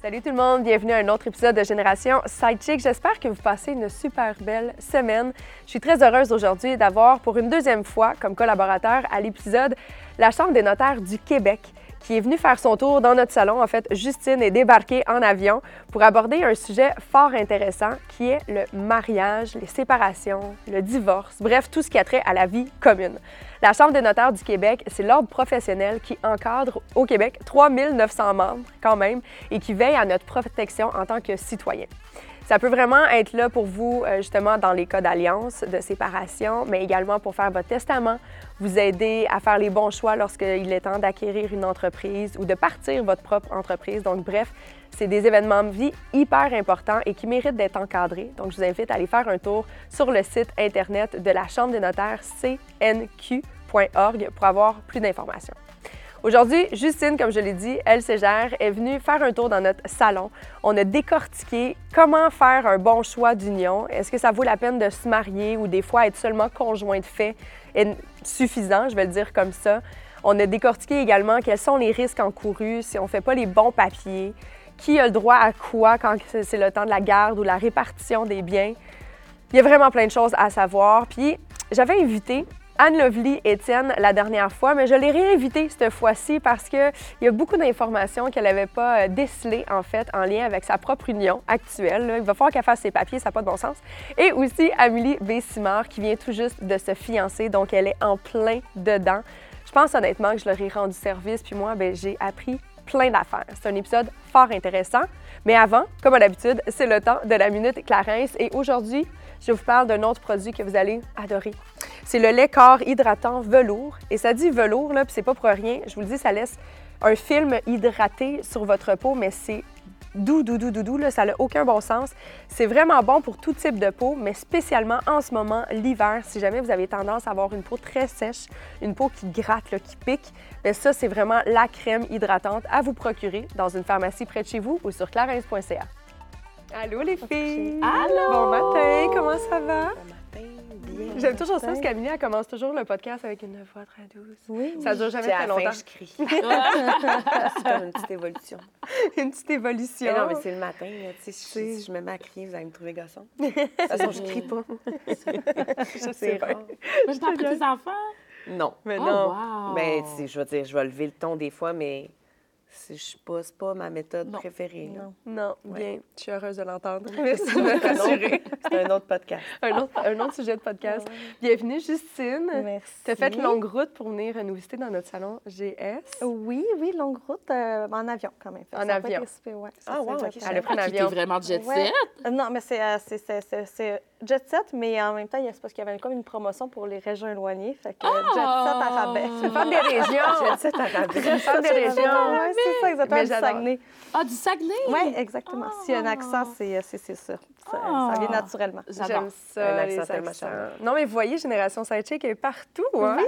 Salut tout le monde, bienvenue à un autre épisode de Génération Sidechick. J'espère que vous passez une super belle semaine. Je suis très heureuse aujourd'hui d'avoir pour une deuxième fois comme collaborateur à l'épisode la Chambre des notaires du Québec qui est venue faire son tour dans notre salon. En fait, Justine est débarquée en avion pour aborder un sujet fort intéressant qui est le mariage, les séparations, le divorce, bref, tout ce qui a trait à la vie commune. La Chambre des notaires du Québec, c'est l'ordre professionnel qui encadre au Québec 3900 membres quand même et qui veille à notre protection en tant que citoyen. Ça peut vraiment être là pour vous, euh, justement, dans les cas d'alliance, de séparation, mais également pour faire votre testament, vous aider à faire les bons choix lorsqu'il est temps d'acquérir une entreprise ou de partir votre propre entreprise. Donc, bref, c'est des événements de vie hyper importants et qui méritent d'être encadrés. Donc, je vous invite à aller faire un tour sur le site Internet de la Chambre des notaires, cnq.org, pour avoir plus d'informations. Aujourd'hui, Justine, comme je l'ai dit, elle gère, est venue faire un tour dans notre salon. On a décortiqué comment faire un bon choix d'union. Est-ce que ça vaut la peine de se marier ou des fois être seulement conjoint de fait? Est suffisant, je vais le dire comme ça. On a décortiqué également quels sont les risques encourus si on ne fait pas les bons papiers, qui a le droit à quoi quand c'est le temps de la garde ou la répartition des biens? Il y a vraiment plein de choses à savoir. Puis j'avais invité Anne Lovely Étienne la dernière fois, mais je l'ai réinvitée cette fois-ci parce qu'il y a beaucoup d'informations qu'elle n'avait pas euh, décelées, en fait, en lien avec sa propre union actuelle. Il va falloir qu'elle fasse ses papiers, ça n'a pas de bon sens. Et aussi Amélie Bessimard, qui vient tout juste de se fiancer, donc elle est en plein dedans. Je pense honnêtement que je leur ai rendu service, puis moi, ben, j'ai appris plein d'affaires. C'est un épisode fort intéressant. Mais avant, comme à l'habitude, c'est le temps de la Minute Clarence. Et aujourd'hui, je vous parle d'un autre produit que vous allez adorer. C'est le lait corps hydratant velours. Et ça dit velours, là, puis c'est pas pour rien. Je vous le dis, ça laisse un film hydraté sur votre peau, mais c'est doux, doux, doux, doux, doux, là, ça n'a aucun bon sens. C'est vraiment bon pour tout type de peau, mais spécialement en ce moment, l'hiver, si jamais vous avez tendance à avoir une peau très sèche, une peau qui gratte, là, qui pique, bien ça, c'est vraiment la crème hydratante à vous procurer dans une pharmacie près de chez vous ou sur clarins.ca. Allô les filles! Allô! Bon matin, comment ça va? J'aime toujours ça parce qu'Amélie, elle commence toujours le podcast avec une voix très douce. Oui. Ça dure jamais très longtemps. je crie. c'est comme une petite évolution. une petite évolution. Mais non, mais c'est le matin. là, tu sais, si, je me mets à crier, vous allez me trouver gossant. De toute façon, je crie pas. je C'est sais pas. Moi, je t'en prie tes enfants? Non. Mais Oh, non. wow. Mais sais, je vais dire, je vais lever le ton des fois, mais je sais pas, c'est pas ma méthode Non. préférée. là. Non, Ouais. bien. Je suis heureuse de l'entendre. Merci de me C'est un rassurer. autre- C'est un autre podcast. un, autre, un autre sujet de podcast. Bienvenue, Justine. Merci. Tu as fait longue route pour venir nous visiter dans notre salon GS. Oui, oui, longue route euh, en avion quand même. En avion. super, ouais, Ah, c'est wow, jet ok, set. Elle a pris un Ah, avion. vraiment jet Ouais. set. Euh, non, mais c'est, euh, c'est, c'est, c'est- c'est jet set, mais en même temps, il y a- c'est parce qu'il y avait comme une promotion pour les régions éloignées. Fait que euh, jet set à rabais. Une femme des régions. Jet set à rabais. Des régions. C'est ça, du. Saguenay. Ah, du Saguenay? Oui, exactement. S'il y a un Ah. accent, c'est, euh, c'est, c'est ça. Ça, Ah. ça vient naturellement. J'aime Un ça, accent les accents. Non, mais vous voyez, Génération Sidechick est partout, hein?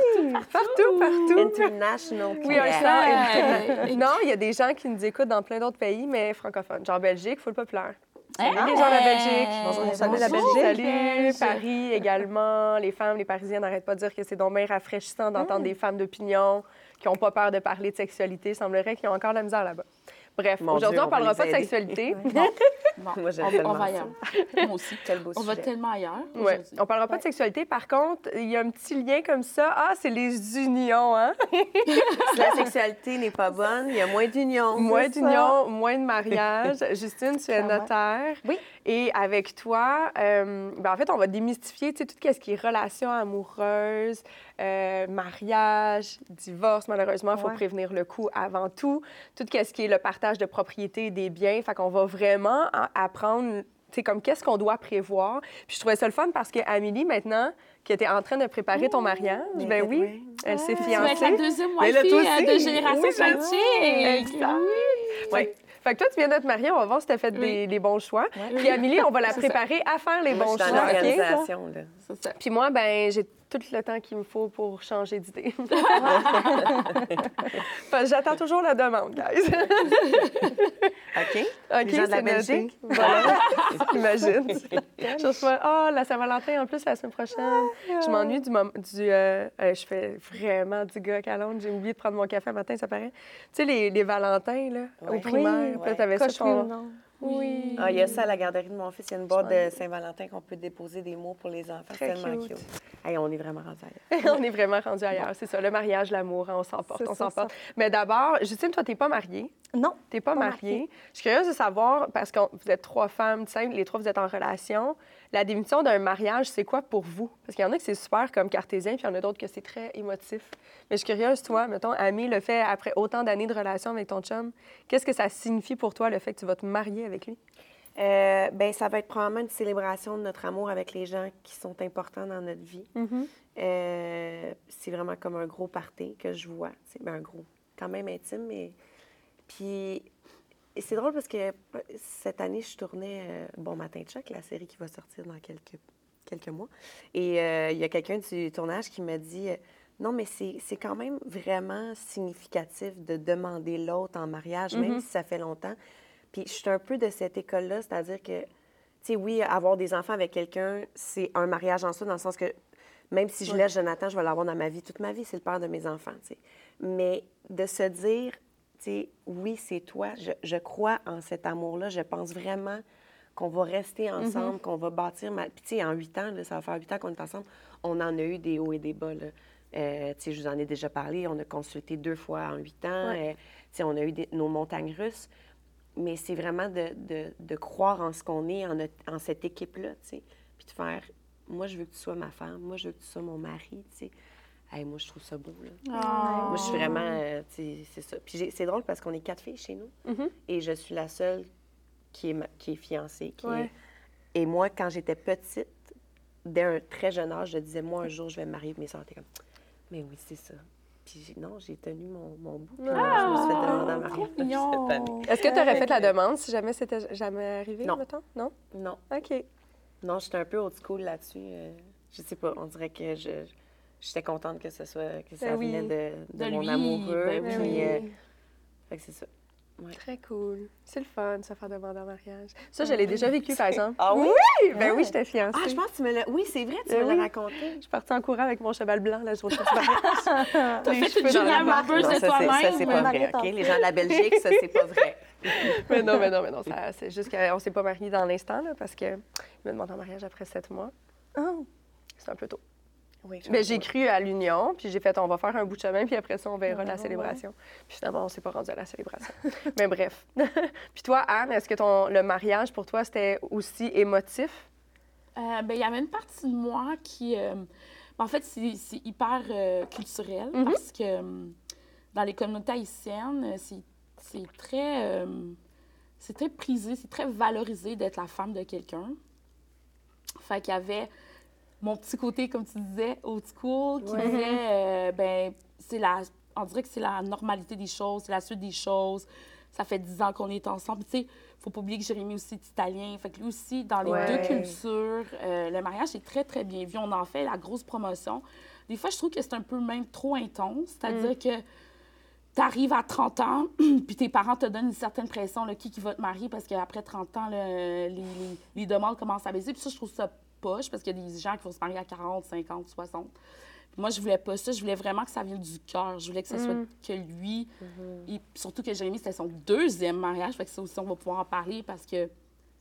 Partout, partout. International. Oui, un. Ouais. Non, il y a des gens qui nous écoutent dans plein d'autres pays, mais francophones. Genre Belgique, full populaire. Hey. Les gens de la Belgique. Bonjour, On salut la bonjour. Belgique. Salut, Paris également. Les femmes, les Parisiennes n'arrêtent pas de dire que c'est donc bien rafraîchissant d'entendre des femmes d'opinion qui n'ont pas peur de parler de sexualité. Il semblerait qu'ils ont encore de la misère là-bas. Bref, aujourd'hui, on ne parlera pas de sexualité. Bon, Moi, j'aime on, on va ailleurs. Moi aussi. Quel beau On va tellement ailleurs. Ouais. On parlera pas de sexualité. Par contre, il y a un petit lien comme ça. Ah, c'est les unions, hein? Si la sexualité n'est pas bonne, il y a moins d'union. Moins d'unions, moins de mariage. Justine, tu es notaire. Oui. Et avec toi, euh, ben, en fait, on va démystifier tu sais, tout ce qui est relations amoureuses, euh, mariage, divorce. Malheureusement, il faut Ouais. prévenir le coup avant tout. Tout ce qui est le partage de propriété des biens. Fait qu'on va vraiment apprendre, tu sais, comme qu'est-ce qu'on doit prévoir. Puis je trouvais ça le fun parce qu'Amélie, maintenant, qui était en train de préparer ton mariage, ben que- oui, ouais. elle s'est Tu vas être la fiancée. deuxième wifi euh, de Génération Oui. Exact. Ouais. Fait que toi, tu viens d'être mariée, on va voir si tu as fait des, bons choix. Puis Amélie, on va la ça. préparer à faire les Moi, bons je suis dans choix. OK? l'organisation, là. C'est ça. Puis moi, ben j'ai tout le temps qu'il me faut pour changer d'idée. J'attends toujours la demande, guys. OK? OK, la c'est noté. Belgique? Voilà. Imagine. Je reçois, oh, la Saint-Valentin en plus la semaine prochaine. Je m'ennuie du moment. Du, euh, euh, je fais vraiment du gars à Londres. J'ai oublié de prendre mon café un matin, ça paraît. Tu sais, les, les Valentins, là, au Ouais. primaire. Puis là, t'avais ça, oui ton-. Oui. Ah, il y a ça à la garderie de mon fils. Il y a une boîte de Saint-Valentin qu'on peut déposer des mots pour les enfants. C'est Très tellement cute. cute. Hey, on est vraiment rendus ailleurs. on est vraiment rendu ailleurs. C'est ça, le mariage, l'amour, hein, on s'emporte, on s'emporte. Mais d'abord, Justine, toi, t'es pas mariée? Non. T'es pas, Pas mariée. mariée. Je suis curieuse de savoir, parce que vous êtes trois femmes, les trois, vous êtes en relation. La définition d'un mariage, c'est quoi pour vous? Parce qu'il y en a que c'est super comme cartésien, puis il y en a d'autres que c'est très émotif. Mais je suis curieuse, toi, mettons, Ami, le fait après autant d'années de relation avec ton chum, qu'est-ce que ça signifie pour toi, le fait que tu vas te marier avec lui? Euh, ben, ça va être probablement une célébration de notre amour avec les gens qui sont importants dans notre vie. Euh, c'est vraiment comme un gros party que je vois. C'est ben, un gros, quand même intime, mais. Puis, c'est drôle parce que cette année, je tournais euh, Bon Matin Chuck, la série qui va sortir dans quelques, quelques mois. Et il y a quelqu'un du tournage qui m'a dit Non, mais c'est c'est quand même vraiment significatif de demander l'autre en mariage, même si ça fait longtemps. Puis, je suis un peu de cette école-là, c'est-à-dire que, tu sais, oui, avoir des enfants avec quelqu'un, c'est un mariage en soi, dans le sens que même si je laisse Jonathan, je vais l'avoir dans ma vie toute ma vie. C'est le père de mes enfants, tu sais. Mais de se dire, tu sais, oui, c'est toi. Je, je crois en cet amour-là. Je pense vraiment qu'on va rester ensemble, qu'on va bâtir... Ma... Puis, tu sais, en huit ans, là, ça va faire huit ans qu'on est ensemble, on en a eu des hauts et des bas, là. Euh, tu sais, je vous en ai déjà parlé. On a consulté deux fois en huit ans. Euh, tu sais, on a eu des- nos montagnes russes. Mais c'est vraiment de, de- de croire en ce qu'on est, en, notre- en cette équipe-là, tu sais. Puis de faire, moi, je veux que tu sois ma femme, moi, je veux que tu sois mon mari, tu sais. Hey, moi, je trouve ça beau, là. Ah. Moi, je suis vraiment, euh, tu sais, c'est ça. Puis c'est drôle parce qu'on est quatre filles chez nous. Et je suis la seule qui est, ma- qui est fiancée. Qui Ouais. est... Et moi, quand j'étais petite, dès un très jeune âge, je disais, moi, un jour, je vais me marier. Mes soeurs étaient comme, mais oui, c'est ça. Puis non, j'ai tenu mon, mon bout. Puis moi, je me suis fait demander en mariage mignon. cette année. Est-ce que tu aurais fait la demande si jamais c'était jamais arrivé, Non. mettons? Non? Non. OK. Non, j'étais un peu old school là-dessus. euh, je sais pas, on dirait que je j'étais contente que ce soit que ça Ben oui. venait de, de De mon lui, amoureux. ben puis, oui. euh, fait que c'est ça. Très cool. C'est le fun, de se faire demander en mariage. Ça, je l'ai déjà vécu, par exemple. Ah oui? Ben oui, j'étais fiancée. Ah, je pense que tu me l'as. Oui, c'est vrai, tu Ben me l'as oui. raconté. Je suis partie en courant avec mon cheval blanc, là, je retrouve du mariage. T'as fait une la Non, de ça, c'est- ça, c'est pas toi-même. vrai, OK? Les gens de la Belgique, ça, c'est pas vrai. mais non, mais non, mais non. ça- C'est juste qu'on s'est pas mariés dans l'instant, là, parce qu'il me demande en mariage après sept mois. Oh. C'est un peu tôt. Oui, Mais j'ai cru à l'union, puis j'ai fait, on va faire un bout de chemin, puis après ça, on verra Ah, la ouais. célébration. Puis finalement, on s'est pas rendu à la célébration. mais bref. puis toi, Anne, est-ce que ton, le mariage, pour toi, c'était aussi émotif? Euh, ben, il y avait une partie de moi qui. euh, ben, en fait, c'est hyper euh, culturel Mhm. parce que dans les communautés haïtiennes, c'est c'est très. euh, c'est très prisé, c'est très valorisé d'être la femme de quelqu'un. Fait qu'il y avait mon petit côté, comme tu disais, old school, qui disait, euh, ben, c'est la. On dirait que c'est la normalité des choses, c'est la suite des choses. Ça fait dix ans qu'on est ensemble. Tu sais, faut pas oublier que Jérémy aussi est italien. Fait que lui aussi, dans les Ouais. deux cultures, euh, le mariage est très, très bien vu. On en fait la grosse promotion. Des fois, je trouve que c'est un peu même trop intense. C'est-à-dire que tu arrives à 30 ans, puis tes parents te donnent une certaine pression, là, qui, qui va te marier, parce qu'après 30 ans, là, les, les- les demandes commencent à baisser. Puis ça, je trouve ça poche, parce qu'il y a des gens qui vont se marier à 40, 50, 60. Puis moi, je voulais pas ça. Je voulais vraiment que ça vienne du cœur. Je voulais que ce soit que lui. Et surtout que Jérémy, c'était son deuxième mariage. Fait que ça aussi, on va pouvoir en parler parce que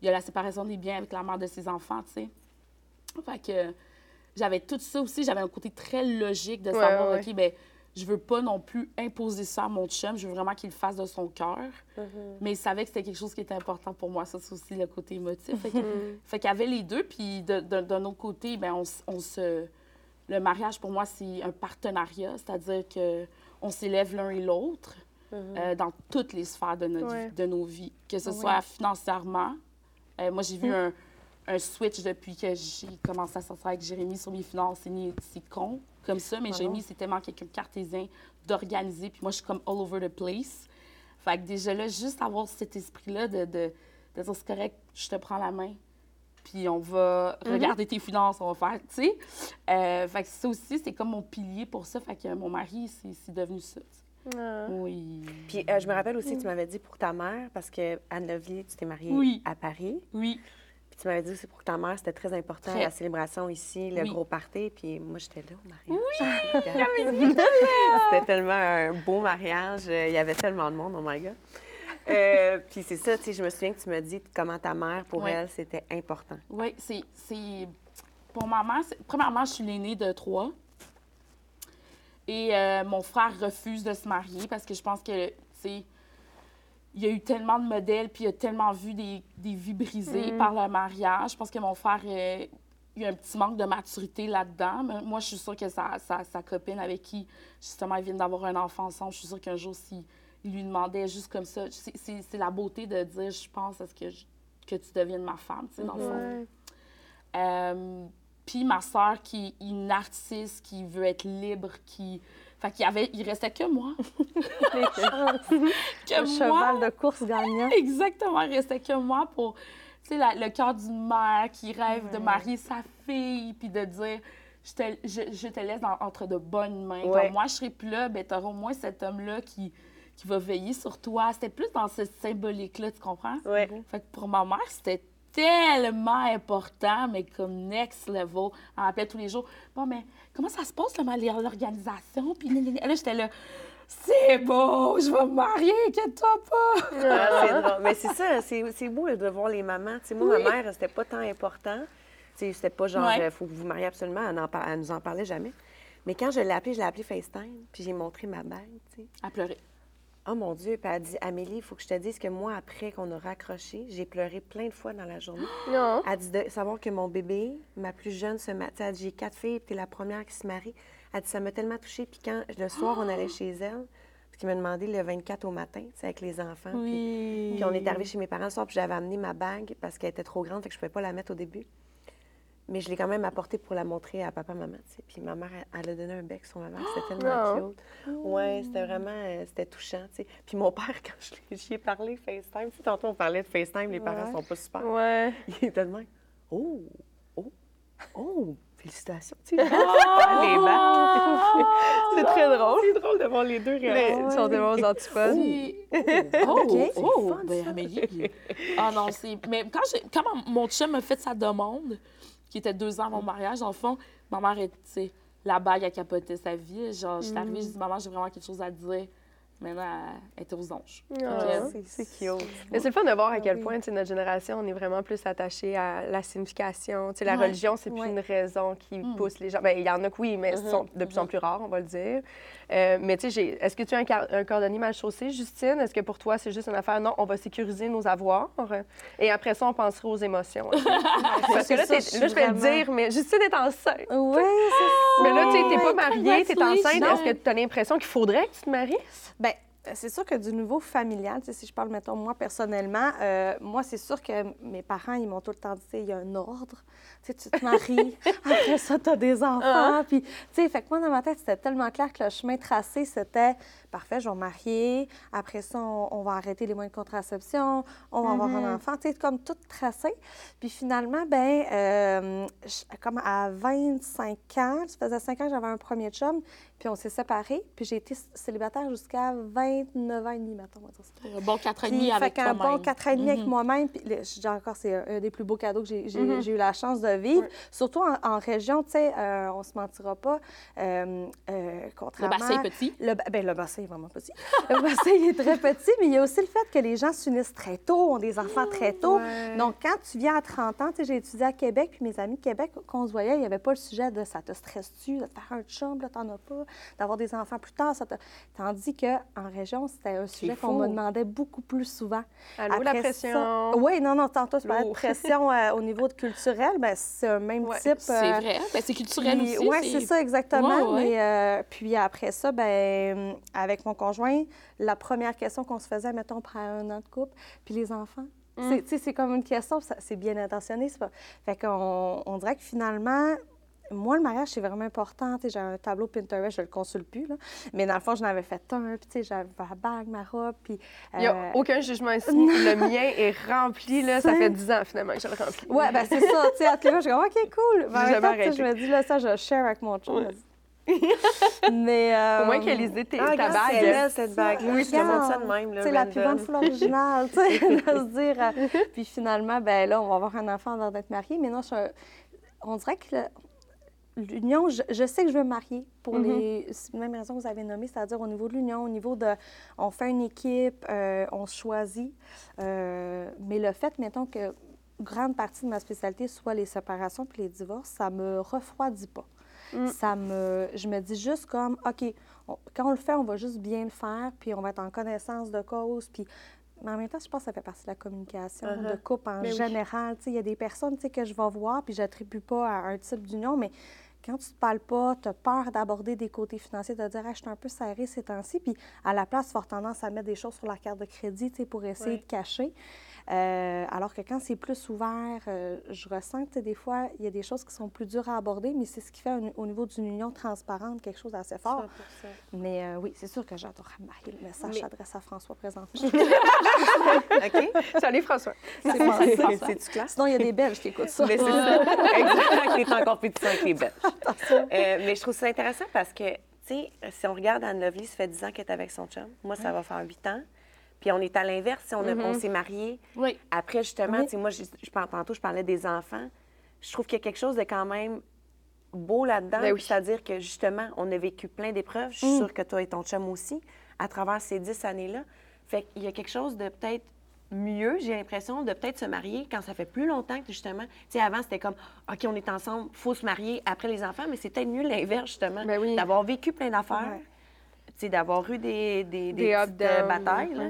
il y a la séparation des biens avec la mère de ses enfants, tu sais. Fait que j'avais tout ça aussi. J'avais un côté très logique de Ouais, savoir, ouais. OK, ben je veux pas non plus imposer ça à mon chum. Je veux vraiment qu'il le fasse de son cœur. Mm-hmm. Mais il savait que c'était quelque chose qui était important pour moi. Ça, c'est aussi le côté émotif. Fait, qu'il y avait les deux. Puis de- de- d'un autre côté, ben on, se... Le mariage, pour moi, c'est un partenariat. C'est-à-dire que on s'élève l'un et l'autre euh, dans toutes les sphères de, notre Ouais. vie- de nos vies. Que ce soit financièrement. Euh, moi, j'ai vu un, un switch depuis que j'ai commencé à sortir avec Jérémy sur mes finances. C'est ni- C'est con comme ça, mais Jérémy, c'est tellement quelqu'un de cartésien, d'organisé. Puis moi, je suis comme all over the place. Fait que déjà là, juste avoir cet esprit-là de, de, de dire c'est correct, je te prends la main, puis on va Mhm. regarder tes finances, on va faire, tu sais. Euh, fait que ça aussi, c'est comme mon pilier pour ça. Fait que mon mari, c'est devenu ça. Ah. Oui. Puis euh, je me rappelle aussi, tu m'avais dit pour ta mère, parce que Anne Levier, tu t'es mariée Oui. à Paris. Oui. Tu m'avais dit aussi pour ta mère, c'était très important, Très. la célébration ici, le Oui. gros party. Puis moi, j'étais là au mariage. Oui! c'était tellement un beau mariage. euh, Il y avait tellement de monde, oh my God. Euh, puis c'est ça, tu sais, je me souviens que tu me dis comment ta mère, pour Oui. elle, c'était important. Oui, c'est. Pour ma mère, premièrement, je suis l'aînée de trois. Et euh, mon frère refuse de se marier parce que je pense que, tu sais, il y a eu tellement de modèles, puis il a tellement vu des, des vies brisées par le mariage. Je pense que mon frère, euh, il y a un petit manque de maturité là-dedans. Mais moi, je suis sûre que sa, sa, sa copine avec qui, justement, ils viennent d'avoir un enfant ensemble, je suis sûre qu'un jour, s'il il lui demandait juste comme ça, c'est- la beauté de dire, je pense à ce que, je- que tu deviennes ma femme, tu sais, dans le fond. Euh, puis ma soeur qui est une artiste, qui veut être libre, qui... Fait qu'il y avait... Il restait que moi. Que Le moi. cheval de course gagnant. Exactement, il restait que moi pour... Tu sais, la- le cœur d'une mère qui rêve de marier sa fille, puis de dire... Je te, je, je te laisse dans- entre de bonnes mains. Ouais. Comme moi, je serai plus là, ben t'auras au moins cet homme-là qui, qui va veiller sur toi. C'était plus dans ce symbolique-là, tu comprends? Ouais. Fait que pour ma mère, c'était tellement important, mais comme next level. Elle m'appelait tous les jours. Bon, mais comment ça se passe, là, l'organisation? Puis là, j'étais là, c'est beau, je vais me marier, inquiète-toi pas. Ah, c'est drôle. Mais c'est ça, c'est beau de voir les mamans. Tu sais, moi, ma mère, c'était pas tant important. C'était pas genre, Ouais. il faut que vous vous mariez absolument. Elle, en par- elle nous en parlait jamais. Mais quand je l'ai appelée, je l'ai appelée FaceTime, puis j'ai montré ma bague. Elle pleurait. Oh mon Dieu, puis elle a dit, Amélie, il faut que je te dise que moi, après qu'on a raccroché, j'ai pleuré plein de fois dans la journée. Non. Elle dit de savoir que mon bébé, ma plus jeune, se marie. Elle dit, j'ai quatre filles, puis t'es la première qui se marie. Elle dit, ça m'a tellement touchée. Puis quand le soir, on allait chez elle, parce qu'il m'a demandé le 24 au matin, c'est avec les enfants. puis- Oui. puis on est arrivé chez mes parents le soir, puis j'avais amené ma bague parce qu'elle était trop grande, fait que je pouvais pas la mettre au début. Mais je l'ai quand même apportée pour la montrer à papa, maman. Puis ma mère, elle, elle a donné un bec sur ma mère, c'était tellement Non. cute. Ouais, c'était vraiment, euh, c'était touchant. Puis mon père, quand je l'ai- j'y ai parlé FaceTime, tu sais, tantôt on parlait de FaceTime, les parents Ouais. sont pas super. Ouais. Il était de même. Oh, oh, oh, félicitations, tu sais. les bagues. C'est très drôle. C'est drôle de voir les deux réagir. Ils sont tellement aux antipodes. C'est- Oh, OK. oh, fun, ben, ça. Amélie. Ah non, c'est. Mais quand, j'ai- quand mon- chum a fait sa demande, qui était deux ans avant mon mariage, dans le fond, ma mère, elle, la bague a capoté sa vie. Genre, j'étais arrivée, j'ai dit, maman, j'ai vraiment quelque chose à dire. Maintenant, elle- était aux anges. Ah. C'est cute. Mais c'est le fun de voir à quel point, tu sais, notre génération, on est vraiment plus attaché à la signification. Tu sais, la Ouais. religion, c'est plus Ouais. une raison qui Mm. pousse les gens. Bien, il y en a que oui, mais ce sont de plus en plus rares, on va le dire. Euh, mais tu sais, est-ce que tu as un, car- un cordonnier mal chaussé, Justine? Est-ce que pour toi, c'est juste une affaire, non, on va sécuriser nos avoirs et après ça, on pensera aux émotions. Parce que là, ça, là, je vais le vraiment- dire, mais Justine est enceinte. Oui, c'est sais, t'es pas mariée, t'es enceinte. Est-ce que tu as l'impression qu'il faudrait que tu te maries? Ben, euh, c'est sûr que du niveau familial, si je parle, mettons, moi, personnellement, euh, moi, c'est sûr que mes parents, ils m'ont tout le temps dit, il y a un ordre. Tu te maries, après ça, tu as des enfants. Puis, tu sais, fait que moi, dans ma tête, c'était tellement clair que le chemin tracé, c'était, parfait, je vais me marier. Après ça, on, on va arrêter les moyens de contraception. On va avoir un enfant. Tu sais, comme tout tracé. Puis finalement, ben, euh, je- comme à 25 ans, ça faisait 5 ans que j'avais un premier chum, puis on s'est séparés. Puis j'ai été célibataire jusqu'à 29 ans et demi. Un bon quatre ans et demi avec qu'un toi-même. bon quatre ans et demi avec Mhm. moi-même. Puis, le- je dis encore, c'est un, des plus beaux cadeaux que j'ai j'ai eu la chance de vivre. Surtout en, en région, tu sais, euh, on se mentira pas. euh, euh, Le contrairement... bassin est petit. Le, ben, le bassin est vraiment petit. Le il est très petit, mais il y a aussi le fait que les gens s'unissent très tôt, ont des enfants très tôt. Ouais. Donc, quand tu viens à 30 ans, j'ai étudié à Québec, puis mes amis de Québec, quand on se voyait, il n'y avait pas le sujet de ça te stresse-tu, de te faire un chum, là, t'en as pas, d'avoir des enfants plus tard. Ça te... Tandis qu'en région, c'était un sujet qu'on me demandait beaucoup plus souvent. Allô, la pression. ça- Oui, non, non, tantôt, tu parlais de pression euh, au niveau de culturel, ben, c'est un même Ouais, type. C'est euh, vrai. Ben, c'est culturel puis- aussi. ouais, c'est ça, exactement. Ouais, ouais. Mais euh, puis après ça, ben, avec mon conjoint, la première question qu'on se faisait, mettons, après un an de couple, puis les enfants. Mm. C'est- comme une question, c'est bien intentionné. c'est Pas... Fait qu'on on dirait que finalement, moi, le mariage, c'est vraiment important. J'ai un tableau Pinterest, je le consulte plus. Là. Mais dans le fond, j'en avais fait un. Puis, j'avais ma bague, ma robe. Puis, Il n'y a euh, aucun jugement ici. le mien est rempli, là. Ça fait 10 ans, finalement, que je le remplis. Ouais, ben c'est ça. Les deux, je comme, OK, cool. Mais en J'ai même temps, jamais tu sais, je me dis, là, ça, je share avec mon chum. Mais. euh, Au moins qu'elle ait tes, Ah, ta regarde, bague. c'est elle, cette bague. Oui, je te montre ça de Regarde, même. C'est la plus grande fleur originale, tu sais, de se dire. euh, puis finalement, ben là, on va avoir un enfant avant d'être marié. Mais non, je suis un- on dirait que le- l'union, je, je sais que je veux me marier pour Mhm. les mêmes raisons que vous avez nommées, c'est-à-dire au niveau de l'union, au niveau de. On fait une équipe, euh, on se choisit. Euh, mais le fait, mettons, que grande partie de ma spécialité soit les séparations puis les divorces, ça me refroidit pas. Mm. Ça me, je me dis juste comme, OK, on- quand on le fait, on va juste bien le faire, puis on va être en connaissance de cause, puis mais en même temps, je pense que ça fait partie de la communication, Uh-huh. de couple en Ben général. Tu Il y a des personnes tu que je vais voir, puis j'attribue pas à un type d'union, mais quand tu te parles pas, tu as peur d'aborder des côtés financiers, de dire, Hey, je suis un peu serré ces temps-ci, puis à la place, avoir tendance à mettre des choses sur la carte de crédit tu pour essayer de cacher. Euh, alors que quand c'est plus ouvert, euh, je ressens que des fois, il y a des choses qui sont plus dures à aborder, mais c'est ce qui fait un- au niveau d'une union transparente quelque chose d'assez fort. 100%. Mais euh, oui, c'est sûr que j'adorerais me marier. Le message Mais- s'adresse à François présentement. OK? Salut, François. C'est François. C'est- classe? Sinon, il y a des Belges qui écoutent ça. Mais c'est ça. Exact. T'es en compétition avec les Belges. Euh, mais je trouve ça intéressant parce que, tu sais, si on regarde Anne Lovely, ça fait 10 ans qu'elle est avec son chum. Moi, ça va faire 8 ans. Puis on est à l'inverse. Si on, a- on s'est mariés, Oui. après, justement, Oui. moi, je, tantôt, je parlais des enfants. Je trouve qu'il y a quelque chose de quand même beau là-dedans. Ben oui. C'est-à-dire que, justement, on a vécu plein d'épreuves. Je suis sûre que toi et ton chum aussi, à travers ces 10 années-là. Fait qu'il y a quelque chose de peut-être mieux, j'ai l'impression, de peut-être se marier quand ça fait plus longtemps que, justement... Tu sais, avant, c'était comme, OK, on est ensemble, faut se marier après les enfants, mais c'est peut-être mieux l'inverse, justement. Ben oui. D'avoir vécu plein d'affaires, Ouais. tu sais, d'avoir eu des, des, des, Des up, petites, euh, batailles, là.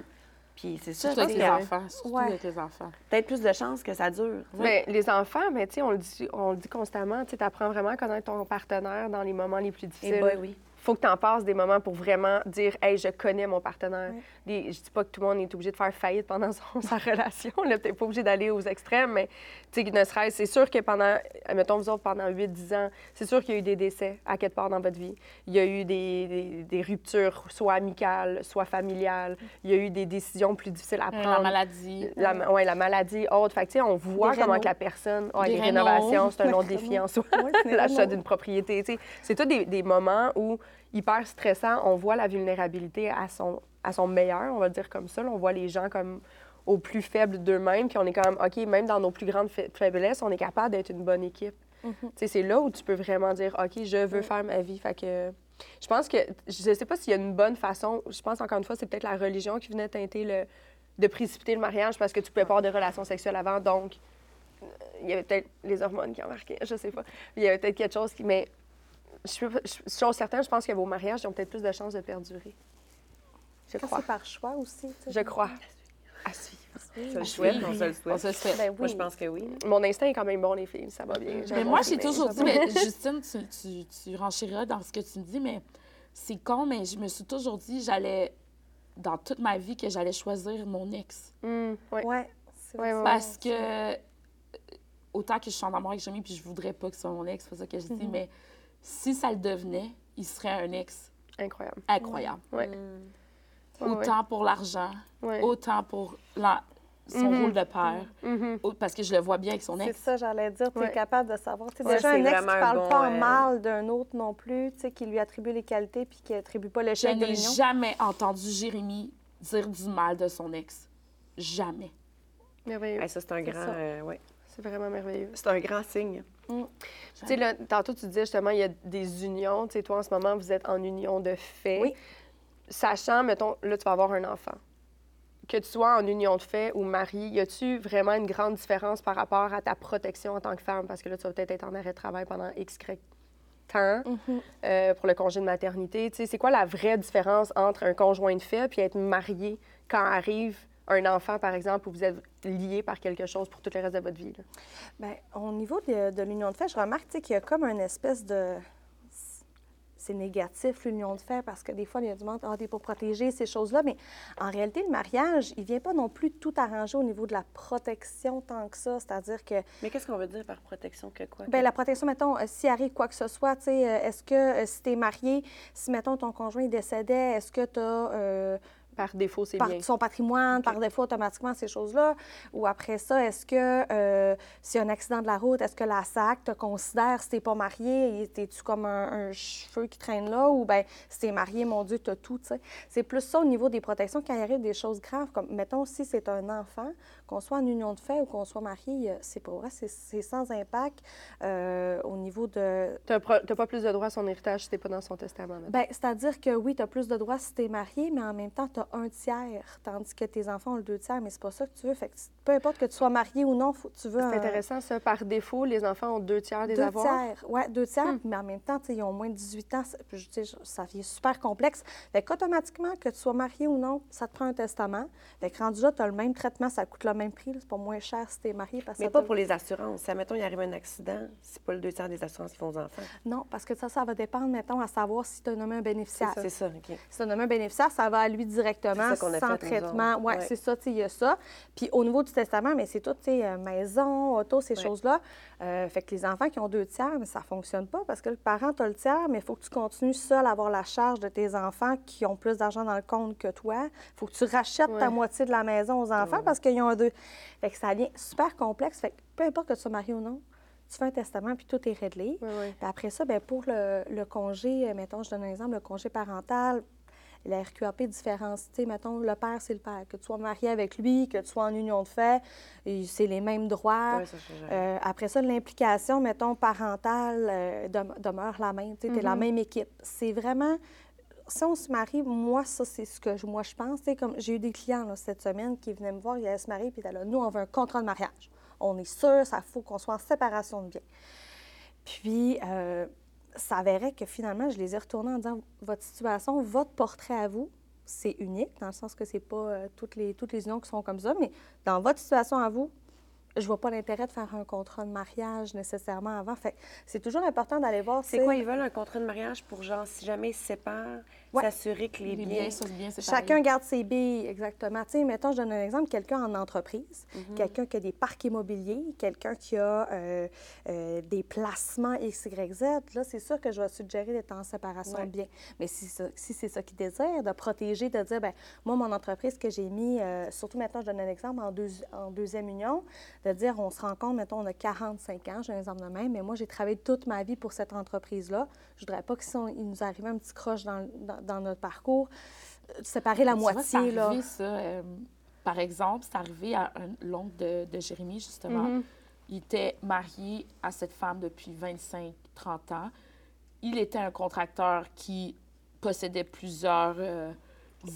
Puis c'est ça, avec les enfants. Surtout Ouais. avec les enfants. peut-être plus de chances que ça dure. Mais les enfants, mais tu sais, on le dit, on le dit constamment, tu apprends vraiment à connaître ton partenaire dans les moments les plus difficiles. Eh ben oui. Faut que tu en passes des moments pour vraiment dire Hey, je connais mon partenaire. Des- je dis pas que tout le monde est obligé de faire faillite pendant son- sa relation. Là, peut-être pas obligé d'aller aux extrêmes, mais tu sais, ne serait c'est sûr que pendant, mettons, vous autres, pendant 8-10 ans, c'est sûr qu'il y a eu des décès à quelque part dans votre vie. Il y a eu des, des- des ruptures, soit amicales, soit familiales. Il y a eu des décisions plus difficiles à prendre. La maladie. La, ma- ouais, la maladie, autre. Fait que, tu sais, on voit Des comment que la personne. Ouais, Des les rénovations, c'est un long défi en soi. L'achat d'une propriété. tu sais. C'est tous des, des moments où, hyper stressant, on voit la vulnérabilité à son, à son meilleur, on va dire comme ça. là. On voit les gens comme au plus faible d'eux-mêmes, puis on est quand même, OK, même dans nos plus grandes fa- faiblesses, on est capable d'être une bonne équipe. Tu sais, C'est là où tu peux vraiment dire, OK, je veux faire ma vie. Fait que je pense que, je ne sais pas s'il y a une bonne façon, je pense encore une fois, c'est peut-être la religion qui venait teinter le, de précipiter le mariage parce que tu pouvais pas avoir de relations sexuelles avant, donc euh, il y avait peut-être les hormones qui embarquaient, je sais pas. Il y avait peut-être quelque chose qui. Mais je suis, je, je- chose certaine, je pense que vos mariages ont peut-être plus de chances de perdurer. Je Quand crois. c'est par choix aussi. Je crois. À suivre. Ça le souhaite, on se le On souhaite. se le souhaite. Ben oui. Moi, je pense que oui. Mon instinct est quand même bon, les filles. Ça va bien. Mais moi, j'ai toujours dit, mais Justine, tu, tu, tu renchériras dans ce que tu me dis, mais c'est con, mais je me suis toujours dit, j'allais, dans toute ma vie, que j'allais choisir mon ex. Hum, ouais. Ouais. Ouais, Parce que, euh, autant que je suis en amour avec Jérémy, puis je voudrais pas que ce soit mon ex, c'est pas ça que je dis, mais si ça le devenait, il serait un ex Incroyable. incroyable. Ouais. Ouais, ouais. Autant pour l'argent, Ouais. autant pour la- son Mhm. rôle de père, Mhm. au- parce que je le vois bien avec son C'est ex. ça, j'allais dire. Tu es Ouais. capable de savoir. Ouais, déjà, c'est un ex qui un parle bon, pas en euh, mal d'un autre non plus, tu sais, qui lui attribue les qualités puis qui attribue pas Je l'échec de n'ai jamais entendu Jérémy dire du mal de son ex. Jamais. Merveilleux. Hey, ça, c'est un grand... euh, ouais. C'est vraiment merveilleux. C'est un grand signe. Tu sais, là, tantôt, tu disais justement, il y a des unions. Tu sais, toi, en ce moment, vous êtes en union de fait. Oui. Sachant, mettons, là, tu vas avoir un enfant. Que tu sois en union de fait ou marié, y a-tu vraiment une grande différence par rapport à ta protection en tant que femme? Parce que là, tu vas peut-être être en arrêt de travail pendant X temps Mhm. euh, pour le congé de maternité. Tu sais, c'est quoi la vraie différence entre un conjoint de fait puis être marié quand arrive un enfant, par exemple, où vous êtes liés par quelque chose pour tout le reste de votre vie? là? Bien, au niveau de, de l'union de fait, je remarque tu sais, qu'il y a comme une espèce de. c'est négatif, l'union de fait, parce que des fois, il y a du monde, ah, t'es pour protéger ces choses-là. Mais en réalité, le mariage, il vient pas non plus tout arranger au niveau de la protection tant que ça. C'est-à-dire que. Mais qu'est-ce qu'on veut dire par protection que quoi? Bien, la protection, mettons, euh, s'il arrive quoi que ce soit, tu sais, euh, est-ce que euh, si tu es marié, si, mettons, ton conjoint est décédait, est-ce que tu as. Par défaut, c'est bien. son patrimoine, par défaut, automatiquement, ces choses-là. Ou après ça, est-ce que euh, s'il y a un accident de la route, est-ce que la SAC te considère, si t'es pas marié, es-tu comme un, un cheveu qui traîne là? Ou bien, si t'es marié, mon Dieu, t'as tout, tu sais. C'est plus ça au niveau des protections quand il arrive des choses graves, comme, mettons, si c'est un enfant, qu'on soit en union de fait ou qu'on soit marié, euh, c'est pas vrai, c'est- sans impact euh, au niveau de... Tu n'as pas plus de droit à son héritage si tu pas dans son testament. Bien, c'est-à-dire que oui, tu as plus de droits si tu es marié, mais en même temps, tu as un tiers, tandis que tes enfants ont le deux tiers, mais c'est pas ça que tu veux. Fait que peu importe que tu sois marié ou non, faut, tu veux c'est intéressant, ça. Par défaut, les enfants ont deux tiers des deux avoirs. tiers. Oui, deux tiers, Hmm. mais en même temps, ils ont moins de 18 ans. je- ça devient super complexe. Fait qu'automatiquement, que tu sois marié ou non, ça te prend un testament. Fait que rendu là, tu as le même traitement, ça coûte le même prix. C'est pas moins cher si tu es marié. Parce Mais pas pour les assurances. Si, mettons, il arrive un accident, c'est pas le deux tiers des assurances qui font aux enfants. Non, parce que ça, ça va dépendre, mettons, à savoir si tu as nommé un bénéficiaire. C'est ça, OK. Si tu as nommé un bénéficiaire, ça va à lui directement, ça a sans fait, traitement. Oui, Ouais. c'est ça, il y a ça. Puis au niveau du testament, mais c'est tout, tu sais, euh, maison, auto, ces Ouais. choses-là. Euh, fait que les enfants qui ont deux tiers, mais ça ne fonctionne pas parce que le parent, tu le tiers, mais il faut que tu continues seul à avoir la charge de tes enfants qui ont plus d'argent dans le compte que toi. Il faut que tu rachètes ta moitié de la maison aux enfants parce qu'ils ont un deux. Fait que ça devient super complexe. Fait que peu importe que tu sois marié ou non, tu fais un testament puis tout est réglé. Oui, oui. Puis après ça, bien, pour le, le congé, euh, mettons, je donne un exemple, le congé parental, la RQAP différencie, tu sais, mettons, le père, c'est le père. Que tu sois marié avec lui, que tu sois en union de fait, c'est les mêmes droits. Ouais, ça, Euh, après ça, l'implication, mettons, parentale euh, dem- demeure la même. Tu es la même équipe. C'est vraiment... Si on se marie, moi, ça, c'est ce que je- moi, je pense. Comme j'ai eu des clients là, cette semaine qui venaient me voir, ils allaient se marier, puis là, nous, on veut un contrat de mariage. On est sûr, ça faut qu'on soit en séparation de biens. Puis, euh, ça avérait que finalement, je les ai retournés en disant votre situation, votre portrait à vous, c'est unique, dans le sens que c'est pas euh, toutes, les, toutes les unions qui sont comme ça, mais dans votre situation à vous, je vois pas l'intérêt de faire un contrat de mariage nécessairement avant. Fait c'est toujours important d'aller voir. C'est quoi, ils veulent un contrat de mariage pour, genre, si jamais ils se séparent, Ouais. s'assurer que les, Les biens... biens sont bien séparés. Chacun garde ses billes, exactement. Tu sais, mettons, je donne un exemple, quelqu'un en entreprise, Mhm. quelqu'un qui a des parcs immobiliers, quelqu'un qui a euh, euh, des placements X, Y, Z, là, c'est sûr que je vais suggérer d'être en séparation Ouais. de biens. Mais si, c'est ça qu'ils désirent, de protéger, de dire, ben moi, mon entreprise que j'ai mis, euh, surtout maintenant, je donne un exemple, en, deux, en deuxième union, de dire, on se rend compte, mettons, on a 45 ans, j'ai un exemple de même, mais moi, j'ai travaillé toute ma vie pour cette entreprise-là. Je voudrais pas qu'il nous arrive un petit croche dans, dans- dans notre parcours, euh, séparer la Tu vois, moitié, c'est là. arrivé, ça. euh, par exemple, c'est arrivé à l'oncle de, de Jérémy, justement. Mm-hmm. Il était marié à cette femme depuis 25-30 ans. Il était un contracteur qui possédait plusieurs euh,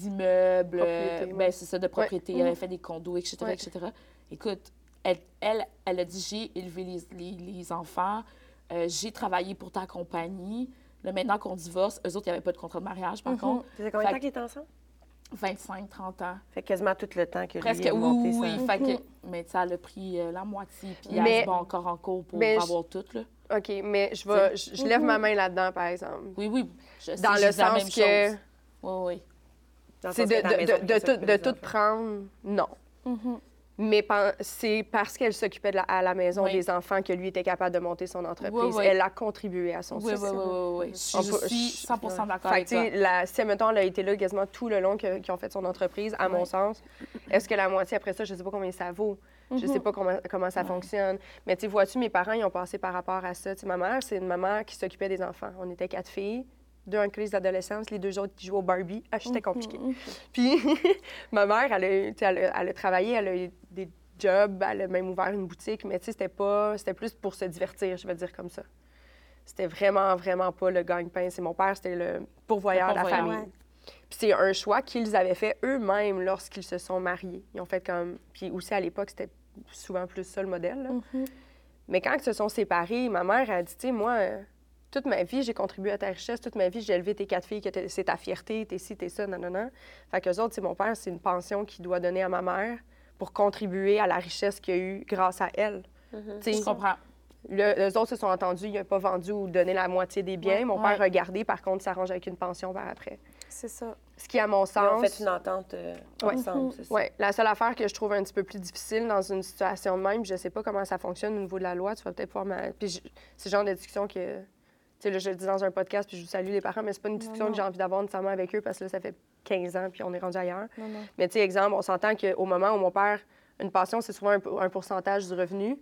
immeubles. Euh, ben, c'est ça, de propriété. Il Mhm. avait fait des condos, etc., Ouais. etc. Écoute, elle, elle, elle a dit, j'ai élevé les, les- les enfants, euh, j'ai travaillé pour ta compagnie. Là, maintenant qu'on divorce, eux autres, il n'y avait pas de contrat de mariage, par Mhm. contre. Ça fait combien de temps qu'ils étaient ensemble? 25, 30 ans. Fait quasiment tout le temps que Presque, lui oui, monté oui, ça. oui. Fait que, mais ça a pris euh, la moitié, puis Mais- elle se bat encore en cours pour mais je- avoir tout, là. OK, mais je, vais, je, je lève ma main là-dedans, par exemple. Oui, oui, je sais, Dans le la sens même que chose. Oui, oui. Dans le c'est de, de, de, de tout, prendre, non. Mhm. Mais c'est parce qu'elle s'occupait à la maison Oui. des enfants que lui était capable de monter son entreprise. Oui, oui. Elle a contribué à son succès. oui, oui, oui. Je, peut- suis je- 100 d'accord avec toi. la, si, mettons, elle a été là quasiment tout le long qu'ils ont fait son entreprise, à mon sens, est-ce que la moitié après ça, je sais pas combien ça vaut? Je sais pas comment, comment ça Ouais. fonctionne. Mais tu vois-tu, mes parents, ils ont passé par rapport à ça. Tu sais, ma mère, c'est une maman qui s'occupait des enfants. On était quatre filles, deux en crise d'adolescence, les deux autres qui jouaient au Barbie. Ah, c'était compliqué. Puis ma mère, elle a, elle, a, elle a travaillé, elle a eu des jobs, elle a même ouvert une boutique, mais tu sais, c'était pas, c'était plus pour se divertir, je vais dire comme ça. C'était vraiment, vraiment pas le gagne-pain. C'est mon père, c'était le pourvoyeur de la famille. Ouais. Puis c'est un choix qu'ils avaient fait eux-mêmes lorsqu'ils se sont mariés. Ils ont fait comme... Puis aussi, à l'époque, c'était souvent plus ça le modèle. là. Mhm. Mais quand ils se sont séparés, ma mère a dit, tu sais, moi, euh, toute ma vie, j'ai contribué à ta richesse. Toute ma vie, j'ai élevé tes quatre filles, que c'est ta fierté, t'es ci, t'es ça, non, non, non. Fait qu'eux autres, c'est mon père, c'est une pension qu'il doit donner à ma mère pour contribuer à la richesse qu'il y a eu grâce à elle. Tu sais, Je comprends. Le, les autres se sont entendus, ils n'ont pas vendu ou donné la moitié des biens. Ouais. Mon Ouais. père a gardé, par contre, s'arrange avec une pension par après. C'est ça. Ce qui, à mon Ils ont sens, fait une entente euh, Ouais. ensemble, c'est ça. Ouais, la seule affaire que je trouve un petit peu plus difficile dans une situation de même, je sais pas comment ça fonctionne au niveau de la loi, tu vas peut-être pouvoir. Puis je- c'est le genre de discussion que... Sais, là, je le dis dans un podcast, puis je vous salue les parents, mais c'est pas une discussion non. que j'ai envie d'avoir nécessairement avec eux parce que là, ça fait 15 ans, puis on est rendu ailleurs. Non. Mais tu sais, exemple, on s'entend qu'au moment où mon père... Une pension, c'est souvent un, po- un pourcentage du revenu.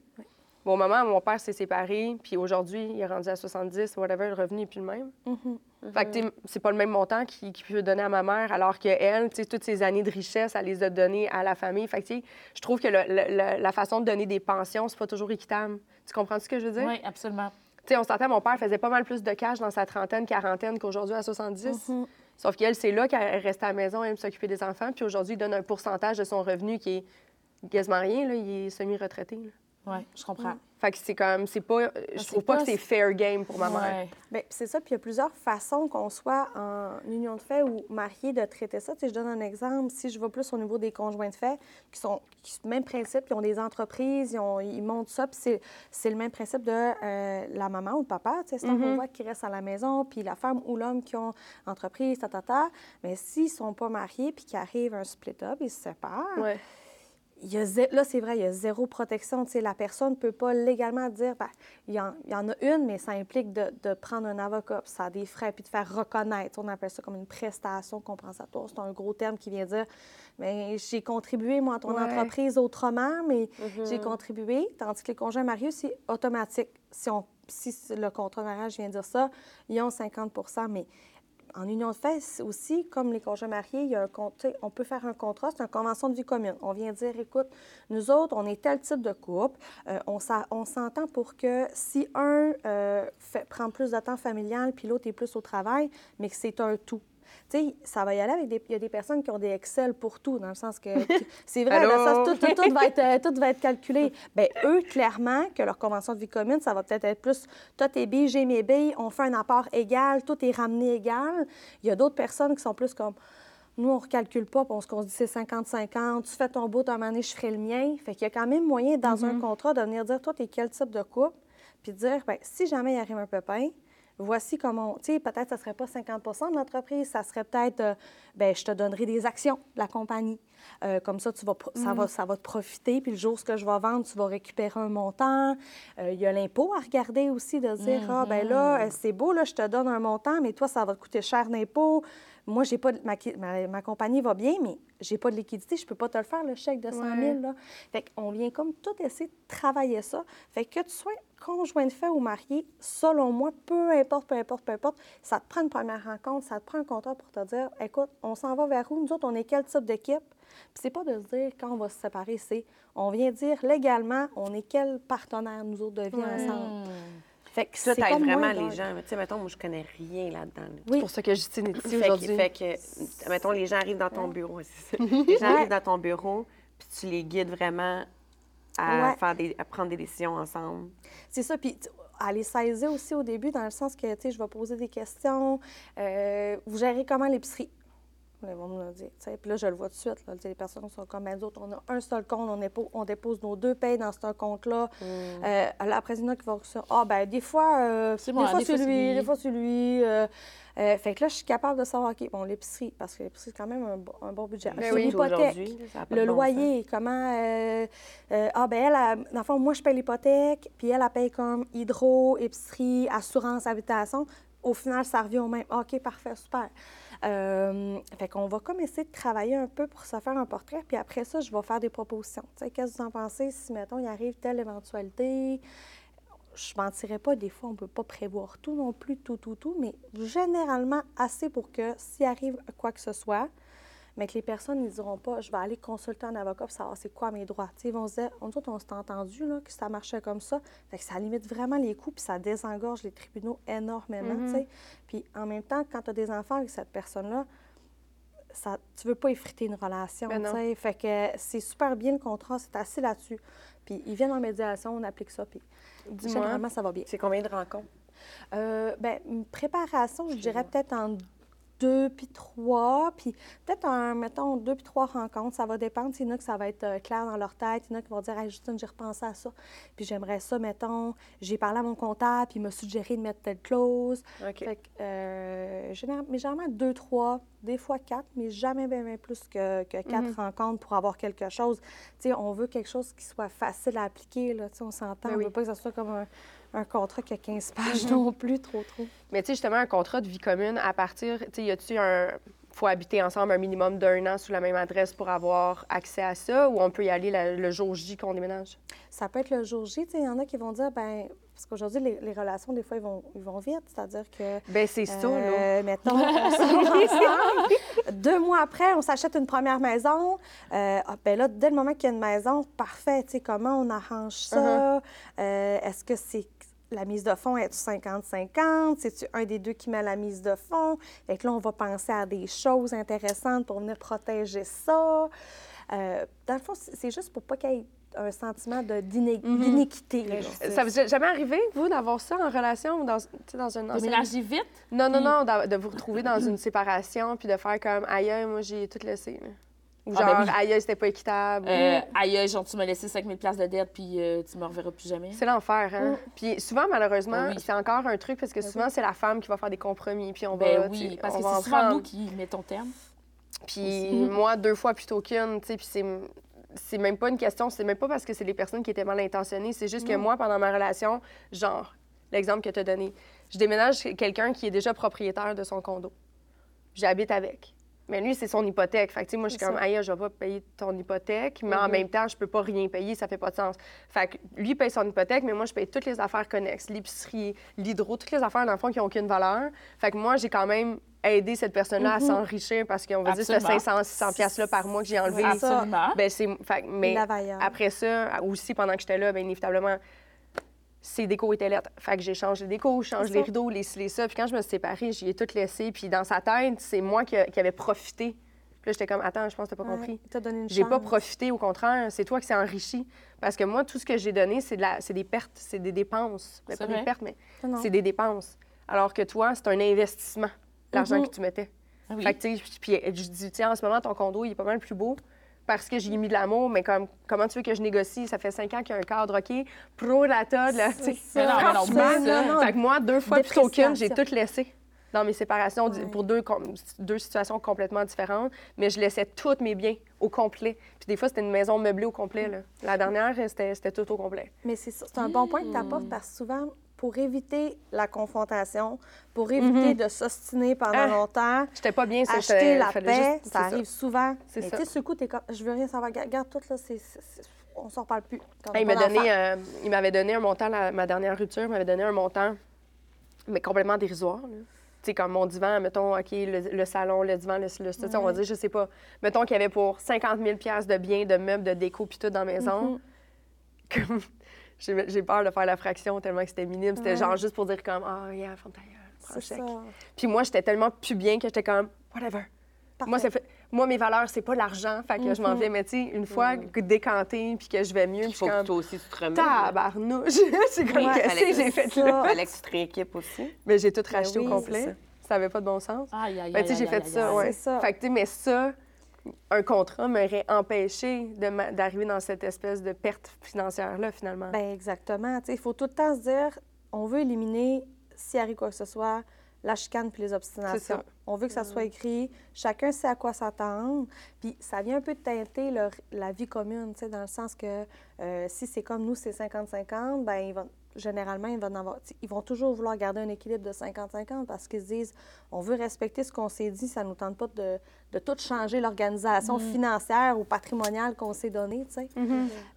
Bon, au moment où mon père s'est séparé, puis aujourd'hui, il est rendu à 70, whatever, le revenu n'est plus le même. Mhm. Fait que, c'est pas le même montant qu'il peut donner à ma mère, alors qu'elle, tu sais, toutes ses années de richesse, elle les a données à la famille. Fait que, tu sais, je trouve que le- la façon de donner des pensions, c'est pas toujours équitable. Tu comprends ce que je veux dire? Oui, absolument. Tu sais, on s'entend, mon père faisait pas mal plus de cash dans sa trentaine, quarantaine qu'aujourd'hui à 70. Mhm. Sauf qu'elle, c'est là qu'elle restait à la maison, elle aime s'occuper des enfants. Puis aujourd'hui, il donne un pourcentage de son revenu qui est quasiment rien, là. Il est semi-retraité. Oui, je comprends. Fait que c'est comme, c'est pas... Je c'est trouve pas, pas- que c'est fair game pour ma mère. Ouais. Bien, c'est ça. Puis il y a plusieurs façons qu'on soit en union de fait ou marié de traiter ça. Tu sais, je donne un exemple. Si je vais plus au niveau des conjoints de fait, qui sont qui, même principe, ils ont des entreprises, ils, ont- ils montent ça, puis c'est, c'est le même principe de euh, la maman ou le papa. Tu sais, c'est un conjoint qui reste à la maison, puis la femme ou l'homme qui ont entreprise, ta, ta, ta. Mais s'ils ne sont pas mariés, puis qu'il arrive un split-up, ils se séparent. Ouais. Il y a zé- là, c'est vrai, il y a zéro protection. La personne ne peut pas légalement dire, ben, il, y en, il y en a une, mais ça implique de, de prendre un avocat, puis ça a des frais, puis de faire reconnaître. On appelle ça comme une prestation compensatoire. C'est un gros terme qui vient dire, mais j'ai contribué, moi, à ton Ouais. entreprise autrement, mais Mhm. j'ai contribué. Tandis que les conjoints mariés, c'est automatique. Si, on, si le contrat de mariage vient dire ça, ils ont 50 mais en union de fait aussi, comme les conjoints mariés, il y a un on peut faire un contrat, c'est une convention de vie commune. On vient dire, écoute, nous autres, on est tel type de couple, euh, on s'entend pour que si un euh, prend plus de temps familial, puis l'autre est plus au travail, mais que c'est un tout. Tu sais, ça va y aller avec des... Il y a des personnes qui ont des Excel pour tout, dans le sens que... C'est vrai, dans le Allô? sens, tout, tout, tout va être, euh, tout va être calculé. Bien, eux, clairement, que leur convention de vie commune, ça va peut-être être plus toi tes billes, j'ai mes billes, on fait un apport égal, tout est ramené égal. Il y a d'autres personnes qui sont plus comme nous, on ne recalcule pas, puis on se qu'on se dit c'est 50-50, tu fais ton bout, un moment donné, je ferai le mien. Fait qu'il y a quand même moyen, dans un contrat, de venir dire toi, t'es quel type de couple, puis de dire ben, si jamais il arrive un pépin, voici comment, tu sais, peut-être ça serait pas 50% de l'entreprise, ça serait peut-être, euh, ben je te donnerai des actions de la compagnie. Euh, comme ça, tu vas, ça, va, ça va te profiter, puis le jour ce que je vais vendre, tu vas récupérer un montant. Euh, Il y a l'impôt à regarder aussi, de dire, ah ben là, euh, c'est beau, là, je te donne un montant, mais toi, ça va te coûter cher d'impôt. Moi, j'ai pas de- ma, ma, ma compagnie va bien, mais j'ai pas de liquidité, je peux pas te le faire, le chèque de 100 000. Là. Fait qu'on vient comme tout essayer de travailler ça. Fait que tu sois conjoint de fait ou marié, selon moi, peu importe, peu importe, peu importe, ça te prend une première rencontre, ça te prend un contrat pour te dire, écoute, on s'en va vers où? Nous autres, on est quel type d'équipe? Puis c'est pas de se dire quand on va se séparer, c'est on vient dire légalement, on est quel partenaire, nous autres, de vie ensemble. Fait que Ça, t'aides vraiment les gens. Tu sais, mettons, moi, je connais rien là-dedans. là. C'est pour ça que Justine est ici aujourd'hui. fait que, mettons, les gens arrivent dans ton bureau. c'est ça. Les gens arrivent dans ton bureau, puis tu les guides vraiment à, Ouais. faire des, à prendre des décisions ensemble. C'est ça. Puis, à les saisir aussi au début, dans le sens que, tu sais, je vais poser des questions. Euh, vous gérez comment l'épicerie? Ils vont me le dire. Puis là, je le vois tout de suite. Là, les personnes sont comme, ben, nous autres, on a un seul compte, on, dépo- on dépose nos deux payes dans ce compte-là. Euh, là, après, il y en a qui vont dire, ah, ben, des fois, euh, C'est des, moi, fois des fois, c'est lui, des fois, lui. euh, euh, fait que là, je suis capable de savoir, OK, bon, l'épicerie, parce que l'épicerie, c'est quand même un, bon- un bon budget. Ben oui. l'hypothèque, a le bon loyer, comment. euh, euh, ah, ben elle, elle- dans le fond, moi, je paye l'hypothèque, puis elle, elle paye comme hydro, épicerie, assurance, habitation. Au final, ça revient au même. OK, parfait, super. Euh, fait qu'on va comme essayer de travailler un peu pour se faire un portrait, puis après ça, je vais faire des propositions. Qu'est-ce que vous en pensez? Si, mettons, il arrive telle éventualité? Je mentirais pas, des fois, on ne peut pas prévoir tout non plus, tout, tout, tout, mais généralement assez pour que s'il arrive quoi que ce soit, mais que les personnes ne diront pas, je vais aller consulter un avocat pour savoir c'est quoi mes droits. Ils vont se dire, nous autres, on s'est entendu là, que ça marchait comme ça. Fait que ça limite vraiment les coûts, puis ça désengorge les tribunaux énormément. sais. Puis en même temps, quand tu as des enfants avec cette personne-là, ça, tu veux pas effriter une relation. Ben. Fait que c'est super bien le contrat, c'est assis là-dessus. Puis ils viennent en médiation, on applique ça, puis généralement, ça va bien. C'est combien de rencontres? Euh, ben, une préparation, je dirais peut-être en deux puis trois, puis peut-être un, mettons, deux puis trois rencontres. Ça va dépendre. Il y en a que ça va être euh, clair dans leur tête. Il y en a qui vont dire, hey, Justine, j'ai repensé à ça. Puis j'aimerais ça, mettons, j'ai parlé à mon comptable, puis il m'a suggéré de mettre telle clause. OK. Fait que, euh, général- mais généralement deux, trois, des fois quatre, mais jamais bien, bien plus que, que quatre Mhm. rencontres pour avoir quelque chose. Tu sais, on veut quelque chose qui soit facile à appliquer, là. Tu sais, on s'entend. Ben on oui. veut pas que ça soit comme un, un contrat qui a 15 pages non plus, trop, trop. Mais tu sais, justement, un contrat de vie commune, à partir, tu sais, y a-tu un. faut habiter ensemble un minimum d'un an sous la même adresse pour avoir accès à ça ou on peut y aller la- le jour J qu'on déménage? Ça peut être le jour J. Tu sais, il y en a qui vont dire, ben parce qu'aujourd'hui, les, les relations, des fois, ils vont, ils vont vite. C'est-à-dire que Ben c'est ça, là. Euh, mettons, on ensemble. Deux mois après, on s'achète une première maison. Euh, ah, ben là, dès le moment qu'il y a une maison, parfait. Tu sais, comment on arrange ça? Euh, Est-ce que c'est la mise de fonds est 50-50? C'est-tu un des deux qui met la mise de fonds? Fait que là, on va penser à des choses intéressantes pour venir protéger ça. Euh, dans le fond, c'est juste pour pas qu'il y ait un sentiment de- d'iné- d'iniquité. là. Ça vous est jamais arrivé, vous, d'avoir ça en relation ou dans, tu sais, dans une ancienne- Déménager vite? Non, non, non, de vous retrouver dans une séparation puis de faire comme aïe, aïe, moi j'ai tout laissé. Ou Ah, genre, ben oui. aïe, aïe, c'était pas équitable. Euh, aïe, genre, tu m'as laissé 5000 places de dette, puis euh, tu me reverras plus jamais. C'est l'enfer, hein? Puis souvent, malheureusement, oui. c'est encore un truc parce que souvent, c'est la femme qui va faire des compromis. Puis on va. Ben sais, oui, parce on que va c'est en souvent prendre. nous qui mettons terme. Puis moi, deux fois plutôt qu'une, tu sais, puis c'est... C'est même pas une question, c'est même pas parce que c'est des personnes qui étaient mal intentionnées, c'est juste que moi, pendant ma relation, genre, l'exemple que tu as donné, je déménage quelqu'un qui est déjà propriétaire de son condo. J'habite avec. Mais lui, c'est son hypothèque. Fait que, tu sais, moi, je suis comme, aïe, je vais pas payer ton hypothèque, mais en même temps, je peux pas rien payer, ça fait pas de sens. Fait que lui paye son hypothèque, mais moi, je paye toutes les affaires connexes, l'épicerie, l'hydro, toutes les affaires, dans le fond, qui ont aucune valeur. Fait que moi, j'ai quand même aidé cette personne-là à s'enrichir parce qu'on va dire que ce Absolument. 500, 600 piastres-là par mois que j'ai enlevé. Oui. Absolument. Ben, c'est. mais vaillante. après ça, aussi pendant que j'étais là, bien inévitablement, ces décos étaient lettres. Fait que j'ai changé les décos, je change les rideaux, les les ça. Puis quand je me suis séparée, j'y ai tout laissé. Puis dans sa tête, c'est moi qui, qui avais profité. Puis là, j'étais comme, attends, je pense que t'as pas Ouais, compris. donné une J'ai pas profité, au contraire, c'est toi qui s'est enrichi. Parce que moi, tout ce que j'ai donné, c'est de la- c'est des pertes, c'est des dépenses. Ben, C'est pas des vrai. pertes, mais Non, non. c'est des dépenses. Alors que toi, c'est un investissement, l'argent Mhm. que tu mettais. Ah oui. Fait que, tu sais, puis je dis, tiens, en ce moment, ton condo, il est pas mal plus beau parce que j'y ai mis de l'amour, mais comme, comment tu veux que je négocie? Ça fait cinq ans qu'il y a un cadre, OK? Pro la, tu sais, non, non. Fait que moi, deux fois plutôt qu'une, j'ai tout laissé dans mes séparations Ouais. pour deux, deux situations complètement différentes, mais je laissais tous mes biens au complet. Puis des fois, c'était une maison meublée au complet. Là. La dernière, c'était c'était tout au complet. Mais c'est ça, c'est un bon point que tu apportes parce que souvent, pour éviter la confrontation, pour éviter de s'ostiner pendant Ah, longtemps, J'étais pas bien, acheter la paix, juste- ça arrive souvent. Mais tu sais, ce coup, t'es comme, je veux rien savoir. Garde, garde tout, là, c'est, on s'en parle plus. Quand il donné, euh, il m'avait donné un montant, la- ma dernière rupture, il m'avait donné un montant, mais complètement dérisoire. Tu sais, comme mon divan, mettons, OK, le, le salon, le divan, le, le on va dire, je sais pas, mettons qu'il y avait pour 50 000 piastres de biens, de meubles, de déco, puis tout dans la maison. J'ai j'ai peur de faire la fraction tellement que c'était minime. C'était Ouais. genre juste pour dire comme, ah, yeah, ferme ta gueule, prends le C'est chèque. ça. Puis moi, j'étais tellement plus bien que j'étais comme, whatever. Moi, ça fait, moi, mes valeurs, c'est pas l'argent. Fait que je m'en vais, mais tu sais, une fois que décanté puis que je vais mieux, puis Il je faut suis que comme, toi aussi tu te remettes. tabarnouche. c'est comme, Ouais, qu'est-ce que j'ai fait ça. là? Fallait que tu te rééquipes aussi. Mais j'ai tout racheté oui, au complet. ça. Ça avait pas de bon sens. Aïe, aïe, Ben, aïe, tu sais, j'ai fait ça, ouais. C'est ça. Fait que, tu sais, mais ça, un contrat m'aurait empêché d'arriver dans cette espèce de perte financière-là, finalement. Ben exactement. Tu sais, Il faut tout le temps se dire, on veut éliminer, s'il arrive quoi que ce soit, la chicane puis les C'est obstinations. ça. On veut que ça soit écrit, chacun sait à quoi s'attendre. Puis ça vient un peu teinter leur- la vie commune, tu sais, dans le sens que euh, si c'est comme nous, c'est 50-50, ben ils vont, généralement, ils vont, en avoir, ils vont toujours vouloir garder un équilibre de 50-50 parce qu'ils se disent, on veut respecter ce qu'on s'est dit, ça ne nous tente pas de, de tout changer l'organisation financière ou patrimoniale qu'on s'est donnée, tu sais.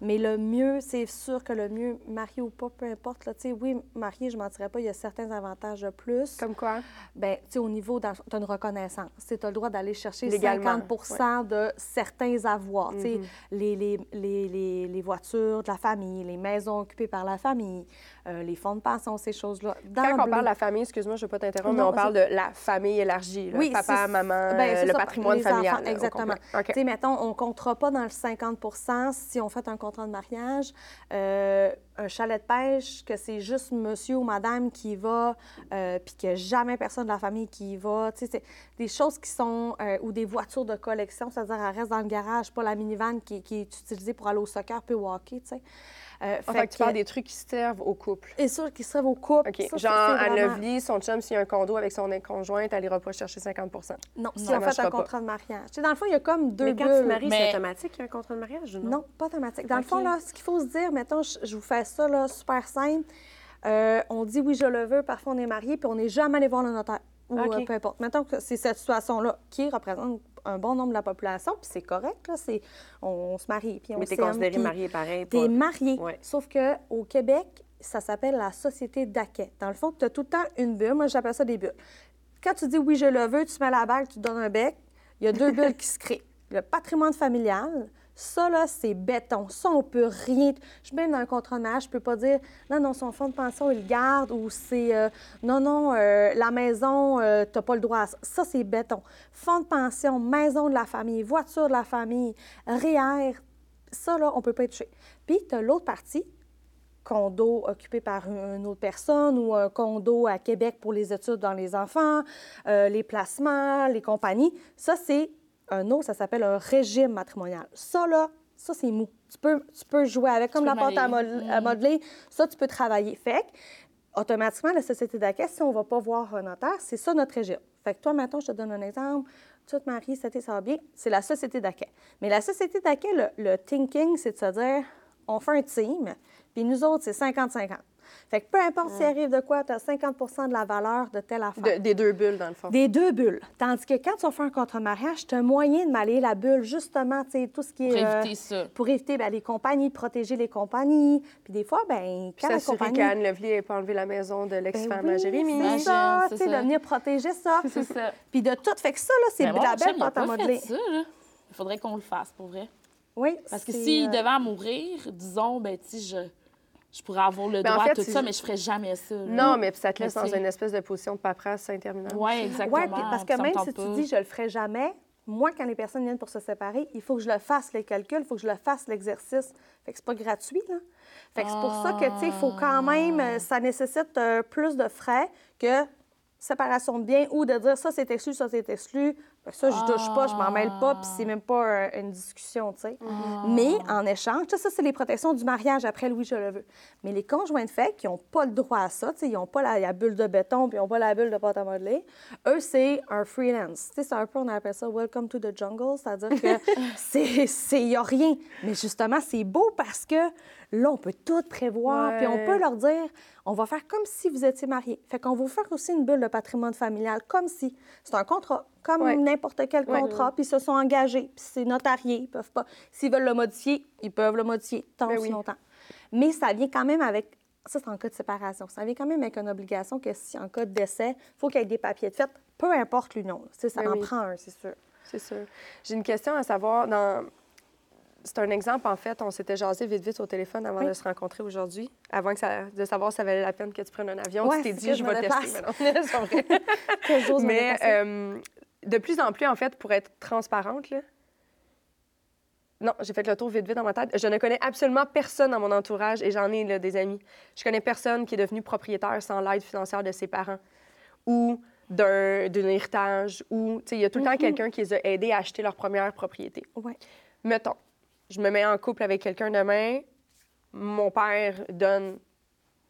Mais le mieux, c'est sûr que le mieux, marié ou pas, peu importe, là, tu sais, oui, marié, je ne mentirais pas, il y a certains avantages de plus. Comme quoi? Ben, tu sais, au niveau, tu as une reconnaissance. Tu as le droit d'aller chercher Légalement, 50% de certains avoirs. Tu sais, les, les, les, les, les voitures de la famille, les maisons occupées par la famille, euh, les fonds de pension, ces choses-là. Quand on parle de la famille, excuse-moi, je ne veux pas t'interrompre, mais on parle de la famille élargie. là. Oui, Papa, maman, ben, c'est le ça, patrimoine les familial. enfants, là, au exactement. Tu sais, mettons, on ne comptera pas dans le 50% si on fait un contrat de mariage. Euh, un chalet de pêche, que c'est juste monsieur ou madame qui y va, euh, puis qu'il n'y a jamais personne de la famille qui y va. Tu sais, c'est des choses qui sont... euh, ou des voitures de collection, c'est-à-dire elle reste dans le garage, pas la minivan qui, qui est utilisée pour aller au soccer puis au hockey, tu sais. Euh, En fait fait, tu parles que- des trucs qui servent au couple. Et sûr qu'ils servent au couple. OK. Ça, Genre, à vraiment- Lovely, son chum, s'il y a un condo avec son conjointe, elle n'ira pas chercher 50 Non, si on fait un contrat de mariage. Tu sais, dans le fond, il y a comme deux Mais quand bulles. tu maries, Mais- c'est automatique, il y a un contrat de mariage ou non? Non, pas automatique. Dans le fond, là, ce qu'il faut se dire, mettons, je, je vous fais ça là, super simple. Euh, on dit oui, je le veux, parfois on est marié, puis on n'est jamais allé voir le notaire. Ou euh, peu importe. Mettons que c'est cette situation-là qui représente un bon nombre de la population, puis c'est correct, là, c'est, on, on se marie, puis on Mais t'es considéré marié pareil. T'es pas- marié. Ouais. Sauf qu'au Québec, ça s'appelle la société d'acquet. Dans le fond, tu as tout le temps une bulle. Moi, j'appelle ça des bulles. Quand tu dis oui, je le veux, tu mets la bague, tu donnes un bec, il y a deux bulles qui se créent. Le patrimoine familial, ça, là, c'est béton. Ça, on peut rien. Je suis dans un contrat de je peux pas dire non, non, son fonds de pension, il le garde ou c'est euh, non, non, euh, la maison, euh, tu n'as pas le droit à ça. Ça, c'est béton. Fonds de pension, maison de la famille, voiture de la famille, REER, ça, là, on peut pas y toucher. Puis, tu as l'autre partie, condo occupé par une autre personne ou un condo à Québec pour les études dans les enfants, euh, les placements, les compagnies. Ça, c'est un autre, ça s'appelle un régime matrimonial. Ça, là, ça, c'est mou. Tu peux, tu peux jouer avec, comme la pâte à, à modeler. Ça, tu peux travailler. Fait que, automatiquement, la société d'accueil, si on ne va pas voir un notaire, c'est ça notre régime. Fait que toi, maintenant, je te donne un exemple. Tu te maries, ça va bien. C'est la société d'accueil. Mais la société d'accueil, le, le thinking, c'est de se dire, on fait un team, puis nous autres, c'est 50-50. Fait que peu importe s'il arrive de quoi, tu as 50% de la valeur de telle affaire. De- des deux bulles, dans le fond. Des deux bulles. Tandis que quand tu vas faire un contrat de mariage, tu as moyen de m'aller la bulle, justement, tu sais, tout ce qui est. Pour euh, éviter ça. Pour éviter ben, les compagnies, protéger les compagnies. Puis des fois, ben Puis quand la compagnie. qu'Anne Lovely n'ait pas enlevé la maison de Ben l'ex-femme oui, à Jérémy. C'est ça, c'est tu sais, de ça. venir protéger ça. C'est ça. Puis de tout. Fait que ça, là, c'est Mais de la belle pâte à modeler. ça, là. Il faudrait qu'on le fasse, pour vrai. Oui. Parce que s'il euh, devait mourir, disons, ben, tu sais, je, je pourrais avoir le Ben, en droit fait, à tout c'est- ça, mais je ferais jamais ça. là. Non, mais puis ça te laisse Mais dans une espèce de position de paperasse interminable. Oui, exactement. Oui, parce que même si tu dis je le ferai jamais, moi, quand les personnes viennent pour se séparer, il faut que je le fasse, les calculs, il faut que je le fasse, l'exercice. Fait que c'est pas gratuit, là. Fait que c'est pour ça que, tu sais, il faut quand même, euh, ça nécessite euh, plus de frais que séparation de biens ou de dire ça c'est exclu, ça c'est exclu. Ça, je touche pas, je m'en mêle pas, puis c'est même pas euh, une discussion, tu sais. Mais en échange, ça, c'est les protections du mariage après, oui, je le veux. Mais les conjoints de fait qui n'ont pas le droit à ça, tu sais, ils n'ont pas la, la bulle de béton, puis ils n'ont pas la bulle de pâte à modeler, eux, c'est un freelance. Tu sais, c'est un peu, on appelle ça Welcome to the jungle, c'est-à-dire que c'est, c'est, il n'y a rien. Mais justement, c'est beau parce que là, on peut tout prévoir, puis on peut leur dire, on va faire comme si vous étiez mariés. Fait qu'on va vous faire aussi une bulle de patrimoine familial, comme si. C'est un contrat, comme Ouais. n'importe quel contrat, puis ils se sont engagés, puis c'est notarié, ils peuvent pas. S'ils veulent le modifier, ils peuvent le modifier tant Ben oui. longtemps. Mais ça vient quand même avec. Ça, c'est en cas de séparation. Ça vient quand même avec une obligation que si en cas de décès, il faut qu'il y ait des papiers de fait, peu importe. Tu sais, Ça Ben en oui. prend un, c'est sûr. C'est sûr. J'ai une question à savoir. Dans... C'est un exemple, en fait. On s'était jasé vite, vite au téléphone avant Oui. de se rencontrer aujourd'hui, avant que ça... de savoir si ça valait la peine que tu prennes un avion. Ouais, tu t'es dit, je vais tester. Mais euh, de plus en plus, en fait, pour être transparente, là, non, j'ai fait le tour vite, vite dans ma tête. Je ne connais absolument personne dans mon entourage, et j'en ai là, des amis. Je connais personne qui est devenu propriétaire sans l'aide financière de ses parents ou d'un d'un héritage, ou, tu sais, il y a tout le temps quelqu'un qui les a aidés à acheter leur première propriété. Ouais. Mettons, je me mets en couple avec quelqu'un demain, mon père donne,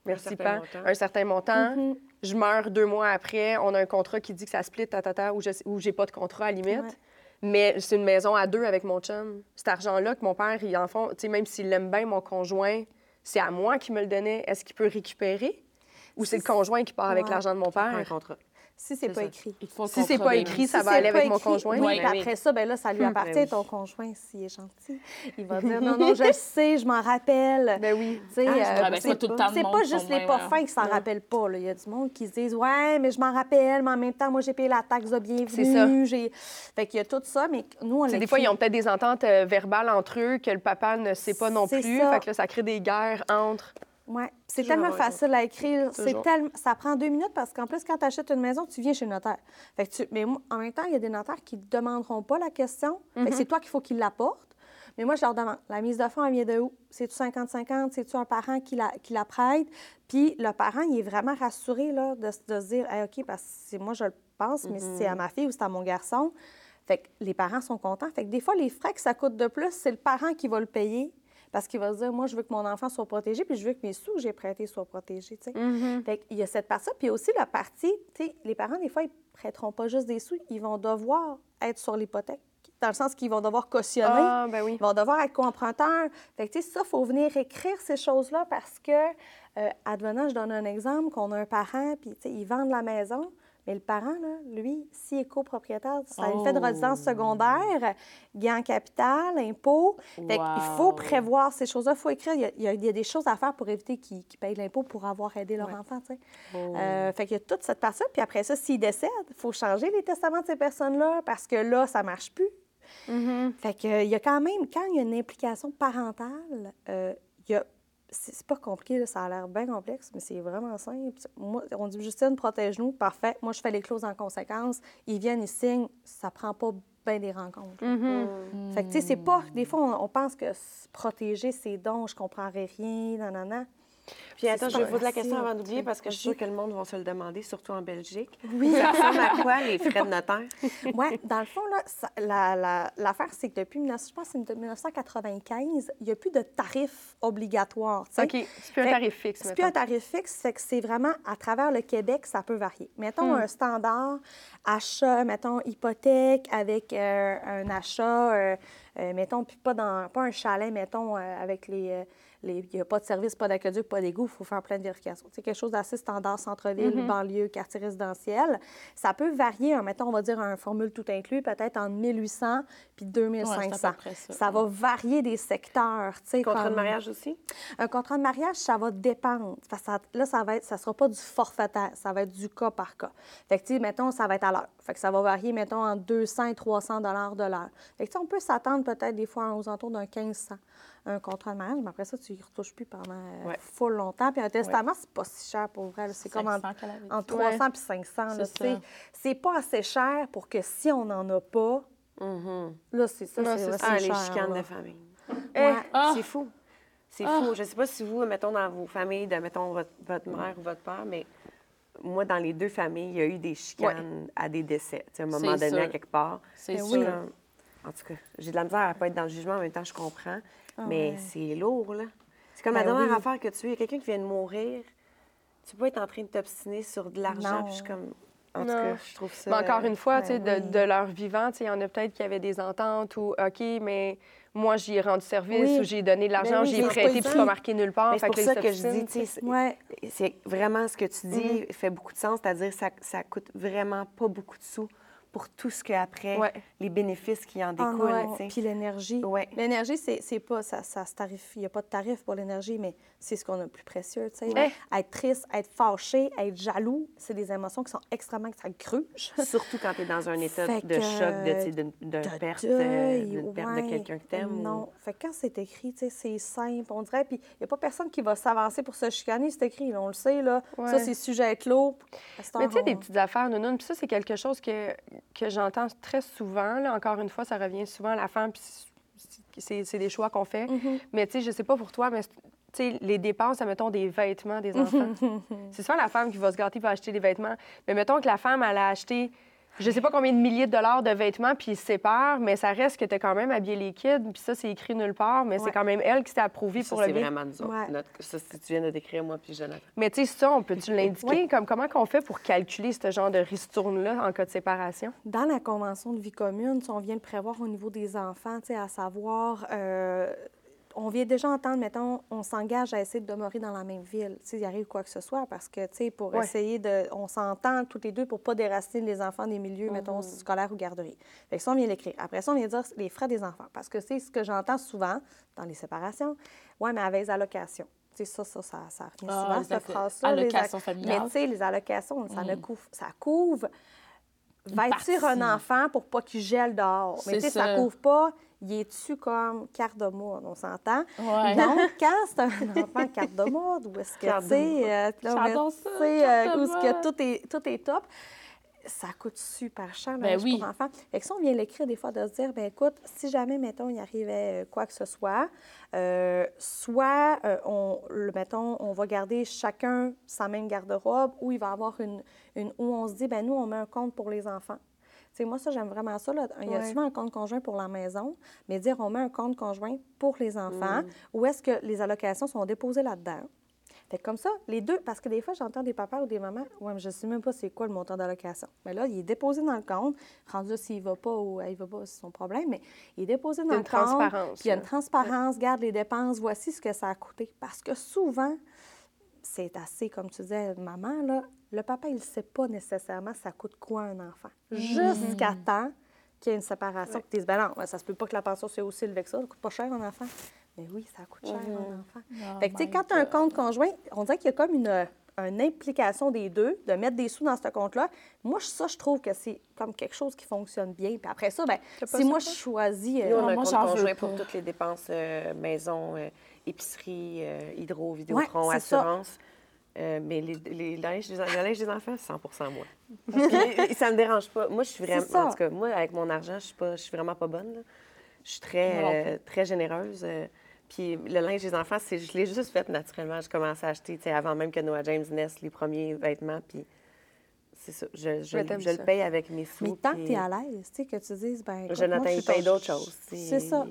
merci certain pas, montant. un certain montant. Mhm. Je meurs deux mois après, on a un contrat qui dit que ça split, tatata, ou je ou j'ai pas de contrat à la limite. Ouais. Mais c'est une maison à deux avec mon chum. Cet argent-là que mon père, il en tu sais, même s'il l'aime bien, mon conjoint, c'est à moi qui me le donnait. Est-ce qu'il peut récupérer? Ou c'est le conjoint qui part avec Ouais. l'argent de mon Un père? contrat. Si c'est pas ça. écrit. Si c'est pas écrit, ça Si va aller pas avec mon conjoint. Oui, puis oui. après ça, ben là, ça lui Ben appartient, oui. ton conjoint, s'il est gentil. Il va dire non, non, je le sais, je m'en rappelle. Ben oui. Tu sais, Ah, je euh, c'est pas tout le temps de c'est monde pas qui juste les pas fins qui s'en rappellent pas. là. Il y a du monde qui se disent Ouais, mais je m'en rappelle, mais en même temps, moi, j'ai payé la taxe de bienvenue. C'est ça. j'ai- Fait qu'il y a tout ça, mais nous, on des fois, ils ont peut-être des ententes euh, verbales entre eux que le papa ne sait pas non C'est plus. ça. Fait que là, ça crée des guerres entre Oui, c'est tellement facile à écrire. C'est tellement... Ça prend deux minutes parce qu'en plus, quand tu achètes une maison, tu viens chez le notaire. Fait que tu... Mais en même temps, il y a des notaires qui ne demanderont pas la question. Que c'est toi qu'il faut qu'ils l'apportent. Mais moi, je leur demande, la mise de fonds, elle vient de où? C'est-tu 50-50? C'est-tu un parent qui la, qui la prête? Puis le parent, il est vraiment rassuré là, de, de se dire, Hey, OK, parce que c'est moi, je le pense, mais c'est à ma fille ou c'est à mon garçon. Fait que les parents sont contents. Fait que des fois, les frais que ça coûte de plus, c'est le parent qui va le payer parce qu'il va se dire, moi, je veux que mon enfant soit protégé, puis je veux que mes sous que j'ai prêtés soient protégés. tu sais. Mm-hmm. Fait qu'il y a cette partie Puis aussi la partie, tu sais, les parents, des fois, ils prêteront pas juste des sous, ils vont devoir être sur l'hypothèque, dans le sens qu'ils vont devoir cautionner. Ah, ben oui. Ils vont devoir être co-emprunteurs. Fait que, ça, il faut venir écrire ces choses-là parce que, euh, advenant, je donne un exemple, qu'on a un parent, puis, tu sais, ils vendent la maison, mais le parent, là, lui, s'il est copropriétaire, ça a une fait de résidence secondaire, gain en capital, impôt. Fait qu'il faut Wow. prévoir ces choses-là. Il faut écrire. Il y, a, il y il des choses à faire pour éviter qu'ils qu'ils payent l'impôt pour avoir aidé leur enfant, sais. Euh, fait qu'il y a toute cette partie Puis après ça, s'ils décèdent, il faut changer les testaments de ces personnes-là parce que là, ça marche plus. Fait que, euh, il y a quand même, quand il y a une implication parentale, euh, il y a. C'est pas compliqué, là, ça a l'air bien complexe, mais c'est vraiment simple. Moi, on dit Justine, protège-nous, parfait. Moi, je fais les clauses en conséquence. Ils viennent, ils signent, ça prend pas bien des rencontres. Fait que, tu sais, c'est pas. Des fois, on, on pense que protéger, c'est donc, je comprendrais rien, non. Puis attends, je vais pas poser la question avant d'oublier parce que je suis sûre que le monde va se le demander, surtout en Belgique. Oui. Ça ressemble à quoi les frais de notaire? Oui, dans le fond, la- la- l'affaire, c'est que depuis 19, je pense que c'est de 1995, il n'y a plus de tarif obligatoire. tu sais. OK, c'est plus un tarif fixe, C'est plus un tarif fixe, c'est que c'est vraiment à travers le Québec, ça peut varier. Mettons un standard achat, mettons hypothèque avec euh, un achat, euh, euh, mettons, puis pas dans pas un chalet, mettons, euh, avec les. Il n'y a pas de service, pas d'aqueduc, pas d'égout, il faut faire plein de vérifications. C'est quelque chose d'assez standard, centre-ville, banlieue, quartier résidentiel. Ça peut varier, hein, mettons, on va dire un formule tout inclus, peut-être entre 1800 puis Ouais, 2500. c'est à peu près ça. ça va varier des secteurs. sais, Contrat de mariage aussi? un contrat de mariage, ça va dépendre. Ça- là, ça va être, ça sera pas du forfaitaire, ça va être du cas par cas. Fait que, mettons, ça va être à l'heure. Fait que ça va varier, mettons, entre 200 et 300 dollars de l'heure. Fait que, on peut s'attendre peut-être des fois aux alentours d'un 1500, un contrat de mariage, mais après ça, tu y retouches plus pendant euh, Ouais. full longtemps. Puis un testament, c'est pas si cher pour vrai. C'est comme entre, 500 qu'elle avait dit. entre 300 puis 500. là, C'est pas assez cher pour que si on n'en a pas, là, c'est ça, Non, c'est c'est là, ça. Ah, les chicanes là. de famille. Ouais. Ah! C'est fou. C'est fou. Je ne sais pas si vous, mettons, dans vos familles, de, mettons, votre, votre mère ou votre père, mais moi, dans les deux familles, il y a eu des chicanes à des décès. Tu sais, à un moment C'est donné, à quelque part. C'est sûr. comme- En tout cas, j'ai de la misère à pas être dans le jugement, en même temps, je comprends. Mais ouais. c'est lourd, là. C'est comme la Ben dernière oui. affaire que tu as. Il y a quelqu'un qui vient de mourir. Tu peux être en train de t'obstiner sur de l'argent. Puis Je suis comme... En tout Non. cas, je trouve ça... Mais encore une fois, tu sais, ben de, oui. de leur vivant, tu sais, il y en a peut-être qui avaient des ententes ou OK, mais moi, j'y ai rendu service Oui. ou j'ai donné de l'argent, Ben oui, j'y ai prêté, puis c'est pas marqué nulle part. Mais c'est pour ça que je dis, c'est- Ouais. vraiment ce que tu dis fait beaucoup de sens, c'est-à-dire ça ça coûte vraiment pas beaucoup de sous pour tout ce qu'après, Ouais. les bénéfices qui en Ah découlent. non, sais. Puis l'énergie. Ouais. L'énergie, c'est c'est pas, ça, ça se tarif, il n'y a pas de tarif pour l'énergie, mais c'est ce qu'on a de plus précieux, tu sais. Ouais. Être triste, être fâché, être jaloux, c'est des émotions qui sont extrêmement, ça gruge. Surtout quand tu es dans un état Fait de choc, d'une de perte, deuil, euh, d'une perte de quelqu'un que tu aimes. Non. Fait que quand c'est écrit, tu sais, c'est simple, on dirait, puis il n'y a pas personne qui va s'avancer pour se chicaner, c'est écrit, là, on le sait, là. Ça, c'est sujet à être lourd. À cette Mais tu sais, des petites affaires, nounoun, puis ça, c'est quelque chose que, que j'entends très souvent. Là. Encore une fois, ça revient souvent à la femme, puis c'est- des choix qu'on fait. Mm-hmm. Mais tu sais, je sais pas pour toi, mais tu sais, les dépenses, mettons, des vêtements des enfants. c'est souvent la femme qui va se gâter pour acheter des vêtements. Mais mettons que la femme, elle a acheté, je sais pas combien de milliers de dollars de vêtements, puis ils se séparent, mais ça reste que tu as quand même habillé les kids, puis ça, c'est écrit nulle part, mais c'est quand même elle qui s'est approuvée Ça, pour le c'est bien. vraiment nous autres. Ouais. Notre- Ça, si tu viens de décrire, moi puis Jonathan. Mais tu sais, ça, on peut-tu l'indiquer? Comme, comment qu'on fait pour calculer ce genre de ristourne-là en cas de séparation? Dans la Convention de vie commune, si on vient le prévoir au niveau des enfants, tu sais, à savoir, euh, on vient déjà entendre, mettons, on s'engage à essayer de demeurer dans la même ville, s'il arrive quoi que ce soit, parce que, tu sais, pour Ouais. essayer de... On s'entend tous les deux pour pas déraciner les enfants des milieux, mettons, scolaires ou garderies. Fait que ça, on vient l'écrire. Après ça, on vient dire les frais des enfants, parce que c'est ce que j'entends souvent dans les séparations. Oui, mais avec les allocations. Tu sais, ça, ça, ça, ça revient Ah, souvent, cette alloc- phrase-là. les allocations alloc- familiales. Mais tu sais, les allocations, ça ne couvre... Ça couvre vêtir un enfant pour pas qu'il gèle dehors. Mais tu sais, ça ça. couvre pas il est-tu comme carte de mode, on s'entend? Ouais. Donc, quand c'est un enfant carte de mode, où est-ce que, tu sais, euh, euh, où est-ce que tout est, tout est top, ça coûte super cher, Ben oui. pour enfants. Fait que ça, on vient l'écrire des fois de se dire, ben écoute, si jamais, mettons, il arrivait euh, quoi que ce soit, euh, soit, euh, on, le, mettons, on va garder chacun sa même garde-robe, ou il va avoir une, une, où on se dit, ben nous, on met un compte pour les enfants. Tu sais, moi, ça, j'aime vraiment ça. là. Il y a Ouais. souvent un compte conjoint pour la maison, mais dire on met un compte conjoint pour les enfants, Mm. où est-ce que les allocations sont déposées là-dedans? Fait que comme ça, les deux, parce que des fois, j'entends des papas ou des mamans, ouais, mais je sais même pas c'est quoi le montant d'allocation. Mais là, il est déposé dans le compte, rendu s'il va pas ou elle va pas, c'est son problème, mais il est déposé dans le compte. Puis il y a une transparence, garde les dépenses, voici ce que ça a coûté. Parce que souvent, c'est assez, comme tu disais, maman, là, le papa, il ne sait pas nécessairement ça coûte quoi un enfant. Jusqu'à temps qu'il y ait une séparation, que tu dises, ben non, ça se peut pas que la pension soit aussi élevée que ça, ça coûte pas cher un enfant. Mais oui, ça coûte cher un enfant. Oh fait que, tu sais, quand tu as un compte conjoint, on dirait qu'il y a comme une, une implication des deux, de mettre des sous dans ce compte-là. Moi, ça, je trouve que c'est comme quelque chose qui fonctionne bien. Puis après ça, ben, si moi, je choisis... euh, Nous, on a un moi, compte conjoint pas. pour toutes les dépenses euh, maison, euh, épicerie, euh, hydro, Vidéotron, Ouais, ça. Euh, mais les, les, le linge des enfants, c'est 100 moi. Puis, ça me dérange pas. Moi, je suis vraiment. En tout cas, moi, avec mon argent, je suis pas, je suis vraiment pas bonne. là. Je suis très, euh, très généreuse. euh, puis le linge des enfants, je l'ai juste fait naturellement. Je commençais à acheter, avant même que Noah James naisse, les premiers vêtements. Puis c'est ça. Je, je, le paye avec mes sous. Mais tant que tu es à l'aise, tu sais, que tu dises, ben écoute, Jonathan, moi, je il paye d'autres choses. C'est ça.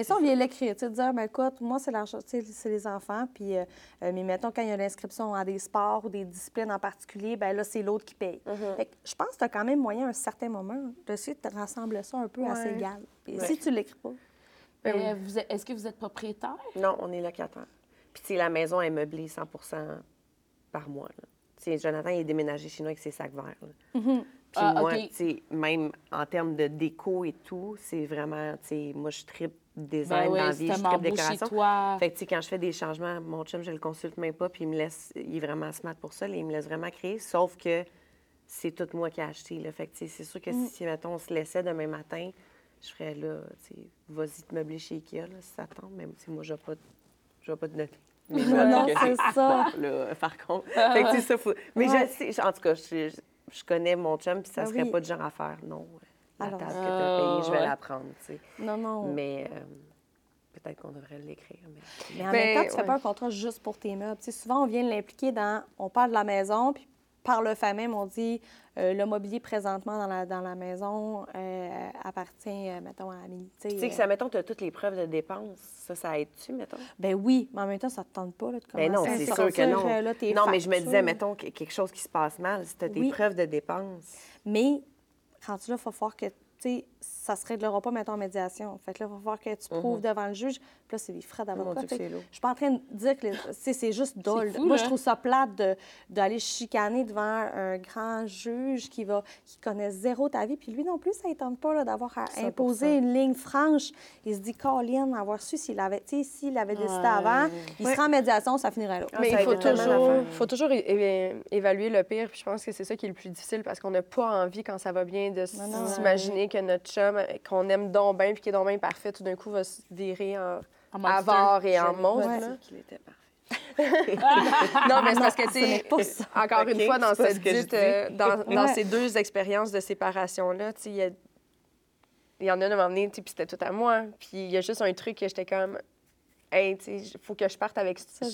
Mais ça, on vient l'écrire, tu sais, de dire, ben écoute, moi, c'est l'argent, c'est les enfants, puis, euh, euh, mais mettons, quand il y a l'inscription à des sports ou des disciplines en particulier, ben là, c'est l'autre qui paye. Mm-hmm. Fait que je pense que tu as quand même moyen, à un certain moment, de rassembler ça un peu à Ouais. égal. Ouais. si tu l'écris pas, Ben oui. Euh, Est-ce que vous êtes propriétaire? Non, on est locataire. Puis, tu sais, la maison est meublée 100 par mois. là. Tu sais, Jonathan, il est déménagé chez nous avec ses sacs verts. là. Puis Ah, moi, OK. tu sais, même en termes de déco et tout, c'est vraiment, tu sais, moi, je tripe design Ben oui, dans la vie, je tripe décoration. toi. Fait que, tu sais, quand je fais des changements, mon chum, je le consulte même pas, puis il me laisse, il est vraiment smart pour ça, là, il me laisse vraiment créer, sauf que c'est tout moi qui ai acheté, là. Fait que, tu sais, c'est sûr que Mm. si, mettons, on se laissait demain matin, je ferais, là, tu sais, vas-y te meubler chez Ikea, là, si ça tente, même si moi, je vais pas, je vais pas te donner. mes Non, c'est ça. Là, par contre. Fait que, tu sais, ça, faut... Mais Ouais. je sais, en tout cas, je, je connais mon chum, puis ça Ah serait oui. pas du genre à faire, non. La Alors, table que euh, tu as payée, je vais ouais. la prendre, tu sais. non, non. Mais euh, peut-être qu'on devrait l'écrire, mais... Mais en Ben, même temps, tu fais ouais. pas un contrat juste pour tes meubles. Tu sais, souvent, on vient l'impliquer dans. On parle de la maison, puis par le fait même, on dit euh, le mobilier présentement dans la, dans la maison euh, appartient, euh, mettons, à Amélie. Tu sais, que ça, mettons, tu as toutes les preuves de dépenses. Ça, ça aide-tu, mettons? Ben oui, mais en même temps, ça te tente pas là, de Ben non, commencer c'est sûr que non. là, non, mais je me disais, mettons, que- quelque chose qui se passe mal, si tu as tes preuves de dépenses. Mais rendu là, il va falloir que, tu sais, ça se réglera pas, mettons, en médiation. Fait que là, il va falloir que tu prouves devant le juge. Puis là, c'est des frais Mhm. d'avocat. Lourd. Je suis pas en train de dire que les- tu sais, c'est juste dole. fou, Moi, je trouve ça plate de- d'aller chicaner devant un grand juge qui va qui connaît zéro ta vie. Puis lui non plus, ça ne tente pas là, d'avoir à 100%. imposer une ligne franche. Il se dit, Colin, avoir su s'il avait, tu sais, s'il avait décidé Ouais. avant, il Ouais. serait en médiation, ça finirait là. Ah, Mais ça il faut toujours, faut toujours évaluer le pire. Puis je pense que c'est ça qui est le plus difficile parce qu'on n'a pas envie, quand ça va bien, de s'imaginer que notre chum, euh, qu'on aime donc bien puis qui est donc bien parfait, tout d'un coup va se virer en En avare et en Je n'ai monstre. qu'il était parfait. Non, mais c'est parce que, tu sais, encore une fois, dans cette dite, euh, dans, ces deux expériences de séparation-là, tu sais, il y a- il y en a un à un moment donné, puis c'était tout à moi. Puis il y a juste un truc que j'étais comme, hey, tu sais, il faut que je parte avec Ça.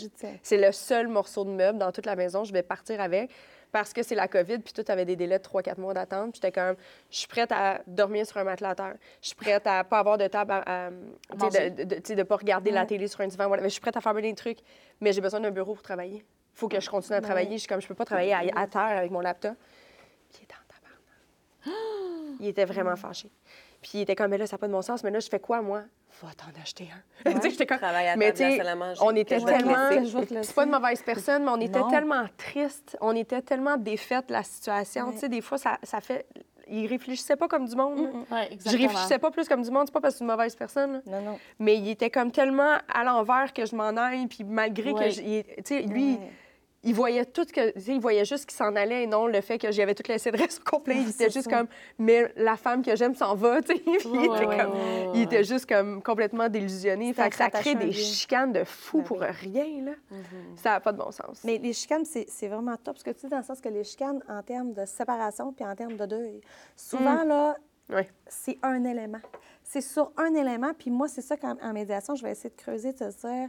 C'est le seul morceau de meuble dans toute la maison. Je vais partir avec parce que c'est la COVID, puis tout avait des délais de 3-4 mois d'attente. Puis j'étais comme, je suis prête à dormir sur un matelas à terre. Je suis prête à pas avoir de table, à, à- de, de, de pas regarder la télé sur un divan. Voilà. Mais Je suis prête à faire des trucs, mais j'ai besoin d'un bureau pour travailler. Il faut que je continue à travailler. Je suis comme, je peux pas travailler à, à terre avec mon laptop. Puis il était en tabarnak. Il était vraiment fâché. Puis il était comme, mais là, ça n'a pas de bon sens. Mais là, je fais quoi, moi? Va t'en acheter un. Tu sais, j'étais comme, Travaille à mais tu sais, on était tellement. te. C'est pas une mauvaise personne, mais on était Non. tellement triste, on était tellement défaite de la situation. Ouais. Tu sais, des fois, ça, ça fait. Il réfléchissait pas comme du monde. là. Ouais, Je réfléchissais pas plus comme du monde, c'est pas parce que c'est une mauvaise personne. là. Non, non. Mais il était comme tellement à l'envers que je m'en aille, puis malgré Ouais. que. je- il- Tu sais, lui, Ouais. Il voyait tout que. Il voyait juste qu'il s'en allait et non le fait que j'avais tout laissé de reste au complet. Il était c'est juste ça. comme, mais la femme que j'aime s'en va, tu sais. Il, Ouais, était ouais, comme- ouais, il ouais. était juste comme complètement délusionné. C'était Fait que ça crée des chicanes de fou Ben pour oui. rien, là. Mhm. Ça n'a pas de bon sens. Mais les chicanes, c'est vraiment top. Ce que tu dis dans le sens que les chicanes, en termes de séparation puis en termes de deuil, souvent, là, Ouais. c'est un élément. C'est sur un élément. Puis moi, c'est ça qu'en en médiation, je vais essayer de creuser, de te dire,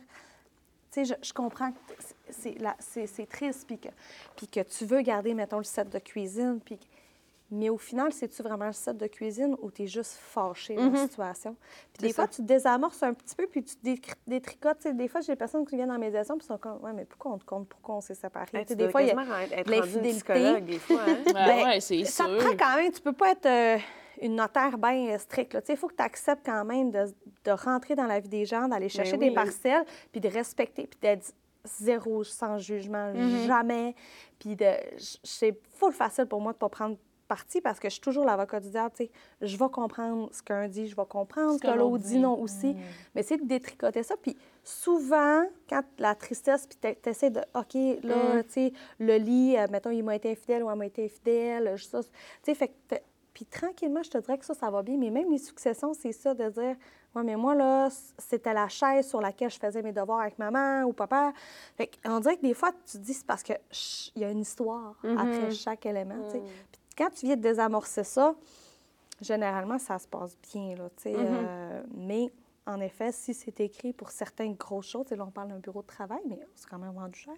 sais, je, je comprends que c'est- c'est la- c'est c'est triste, puis que, puis que tu veux garder, mettons, le set de cuisine, puis que- mais au final, c'est-tu vraiment le set de cuisine ou tu es juste fâché de la situation? Puis des fois, ça. tu désamorces un petit peu, puis tu détricotes. Tu sais, Des fois, j'ai des personnes qui viennent en médiation, puis sont comme, ouais, mais pourquoi on te compte, pourquoi on s'est séparés? Hey, Tu sais, tu des fois, il y a- l'infidélité. psychologue, des fois, hein? Ouais, Ben, ouais, c'est ça sûr. te prend quand même, tu peux pas être euh, une notaire bien euh, stricte. là. Sais, Il faut que tu acceptes quand même de, de rentrer dans la vie des gens, d'aller chercher Ben oui. des parcelles, puis de respecter, puis d'être zéro sans jugement, Mm-hmm. jamais. Puis de, c'est full facile pour moi de pas prendre parti parce que je suis toujours l'avocat du diable. sais. Je vais comprendre ce qu'un dit, je vais comprendre ce que l'autre dit, non aussi. Mais c'est de détricoter ça. Puis souvent, quand la tristesse, puis tu essaies de, OK, là, tu sais, le lit, euh, mettons, il m'a été infidèle ou elle m'a été infidèle, je- ça, tu sais, fait que puis tranquillement, je te dirais que ça, ça va bien. Mais même les successions, c'est ça de dire, ouais, mais moi, là, c'était la chaise sur laquelle je faisais mes devoirs avec maman ou papa. Fait on dirait que des fois, tu te dis, c'est parce que ch- il y a une histoire après chaque élément, sais. Puis quand tu viens de désamorcer ça, généralement, ça se passe bien, là, sais. euh, mais en effet, si c'est écrit pour certaines grosses choses, et là, on parle d'un bureau de travail, mais c'est quand même vendu cher.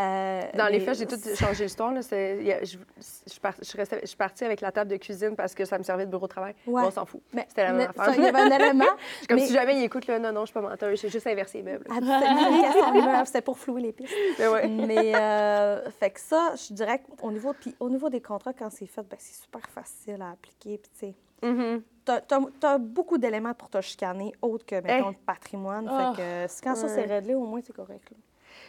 Euh, Dans les faits, j'ai tout changé l'histoire. là. Je, je, je restais- je suis partie avec la table de cuisine parce que ça me servait de bureau de travail. Ouais. Bon, on s'en fout. C'était la même affaire. Il y avait un élément. C'est comme mais- si jamais il écoute, là, non, non, je suis pas menteuse, j'ai juste inversé les meubles. C'était pour flouer les pistes. Mais ouais. Mais, euh, fait que ça, je dirais qu'au niveau, puis au niveau des contrats, quand c'est fait, ben, c'est super facile à appliquer. Puis, tu sais, Mhm. T'as, t'as- t'as beaucoup d'éléments pour te chicaner, autres que, mettons, Hey. le patrimoine. Ah. Fait que euh, quand ça, c'est Ouais. réglé, au moins, c'est correct. là.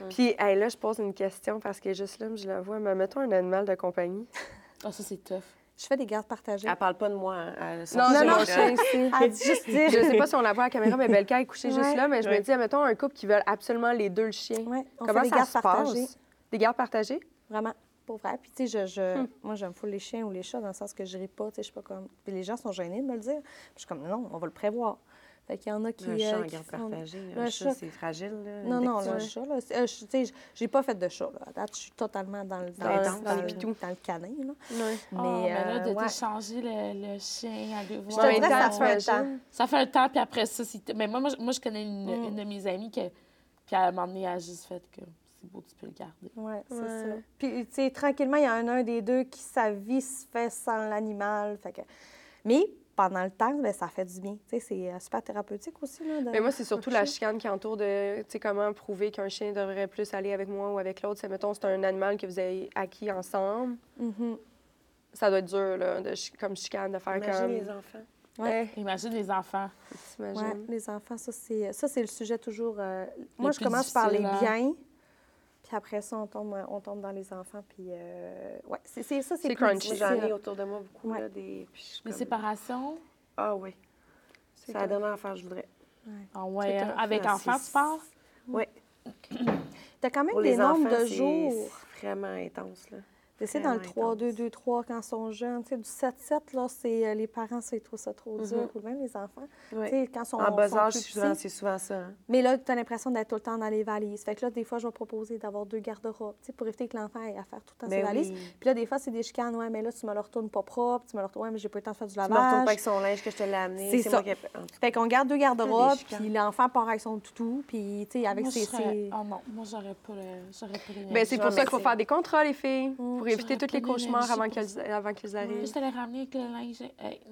Puis hey, là, je pose une question parce que juste là, je la vois. Mais mettons un animal de compagnie. Ah, ça, c'est tough. Je fais des gardes partagées. Elle parle pas de moi. hein, elle- Non, non, non, chien ici. Elle dit juste dire. Je sais pas si on la voit à la caméra, mais Belka est couchée juste là. Mais je me dis, mettons un couple qui veulent absolument les deux le chien. Ouais, on Comment fait des ça gardes se partagées. passe? Des gardes partagés? Vraiment, pour vrai. Puis, tu sais, je, je- Hmm. moi, j'aime full les chiens ou les chats dans le sens que je ris pas. Tu sais, je suis pas comme. Puis les gens sont gênés de me le dire. Puis je suis comme, non, on va le prévoir. Fait qu'il y en a qui. Un euh, chat en qui garde font- partagée. Le Un chat, chat. c'est fragile. Là, Non, non, le chat, là. euh, je- tu sais, j'ai pas fait de chat, là. À date, je suis totalement dans le, dans, le- dans les le- dans le canin, là. Oui. Mais, Ah, mais là, euh, de ouais. t'échanger le, le chien à deux Je voix. te Ouais, dirais, ça fait un temps. Ça fait un temps, puis après ça, c'est... Mais moi, moi, je- moi, je connais une, Mm. une de mes amies que... Puis à un moment donné, elle a juste fait que tu peux le garder. Oui, c'est Ouais. ça. Puis, tu sais, tranquillement, il y a un, un des deux qui, sa vie se fait sans l'animal. Fait que... Mais pendant le temps, ben, ça fait du bien. Tu sais, c'est euh, super thérapeutique aussi, là. de- Mais moi, c'est surtout la chicane qui entoure de, tu sais, comment prouver qu'un chien devrait plus aller avec moi ou avec l'autre. C'est, mettons, c'est un animal que vous avez acquis ensemble. Mhm. Ça doit être dur, là, de, comme chicane, de faire Imagine comme... les enfants. Ouais. Eh, Imagine les enfants. t'imagines? Ouais, les enfants, ça, c'est, ça, c'est le sujet toujours. euh, moi, je commence par les hein. biens, puis après ça, on tombe, on tombe dans les enfants. Puis, euh, ouais, c'est, c'est- ça, c'est C'est plus crunchy. J'en ai autour de moi beaucoup. Ouais. Là, des... comme- séparations? Ah oui. C'est la tough. dernière affaire que je voudrais. Ah ouais, C'est hein, avec enfants, tu pars? Oui. T'as quand même Pour des les nombres enfants, de jours. c'est vraiment intense. Là. Tu sais, dans le vraiment 3, 2, intense. 2, 3, quand ils sont jeunes, tu sais, du 7, 7, là, c'est euh, les parents, ça, ils trouvent ça trop dur, Mhm. ou même les enfants. Ouais. Tu sais, quand ils sont, En bas âge, c'est souvent ça. hein. Mais là, tu as l'impression d'être tout le temps dans les valises. Fait que là, des fois, je vais proposer d'avoir deux garde-robes, tu sais, pour éviter que l'enfant ait à faire tout le temps ses Ben valises. oui. Puis là, des fois, c'est des chicanes. Ouais, mais là, tu me le retournes pas propre. Tu me le retournes. Ouais, mais j'ai pas eu le temps de faire du Tu me retournes pas lavage. avec son linge que je te l'ai amené. C'est C'est ça. moi qui. Fait qu'on garde deux garde-robes, chicanes. puis l'enfant part avec son toutou, puis, tu sais, avec Moi, ses. serais- ses- Oh non, moi, j'aurais pas le... J'aurais pas. Ben, c'est pour ça mais qu'il faut c'est- faire des contrats, les filles, pour Mm. éviter tous les cauchemars avant qu'ils avant qu'ils arrivent. Juste aller ramener avec le linge.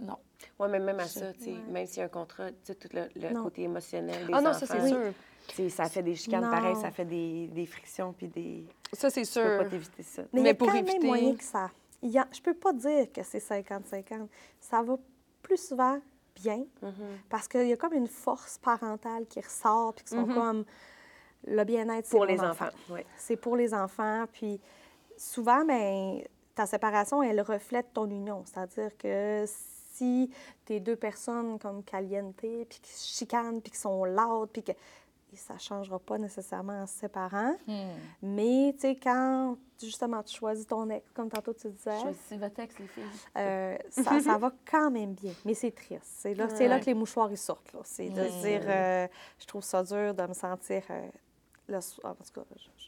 Non. Ouais, mais même à Je- ça, tu sais, Ouais. même s'il y a un contrat, tu sais, tout le, côté émotionnel des Ah non, enfants. ça, c'est Oui. sûr. ça fait des chicanes pareilles, ça fait des, des frictions, puis des... Ça, c'est Tu peux sûr. pas t'éviter ça. Mais, il y Mais a pour quand même éviter- moyen que ça. Il y a... Je peux pas dire que c'est 50-50. Ça va plus souvent bien, Mhm. parce qu'il y a comme une force parentale qui ressort, puis qui sont Mhm. comme le bien-être, c'est Pour les enfant. enfants, oui. C'est pour les enfants. Puis souvent, ben, ta séparation, elle reflète ton union. C'est-à-dire que si tes deux personnes comme caliente, puis qui se chicanent, puis qui sont lourdes, puis que ça ne changera pas nécessairement en se séparant. Hmm. Mais, tu sais, quand justement tu choisis ton ex, comme tantôt tu disais, Choisissez votre texte, les filles. euh, ça, ça va quand même bien. Mais c'est triste. C'est là, là que les mouchoirs ils sortent. C'est de se dire, euh, je trouve ça dur de me sentir euh, le soir. En tout cas, je-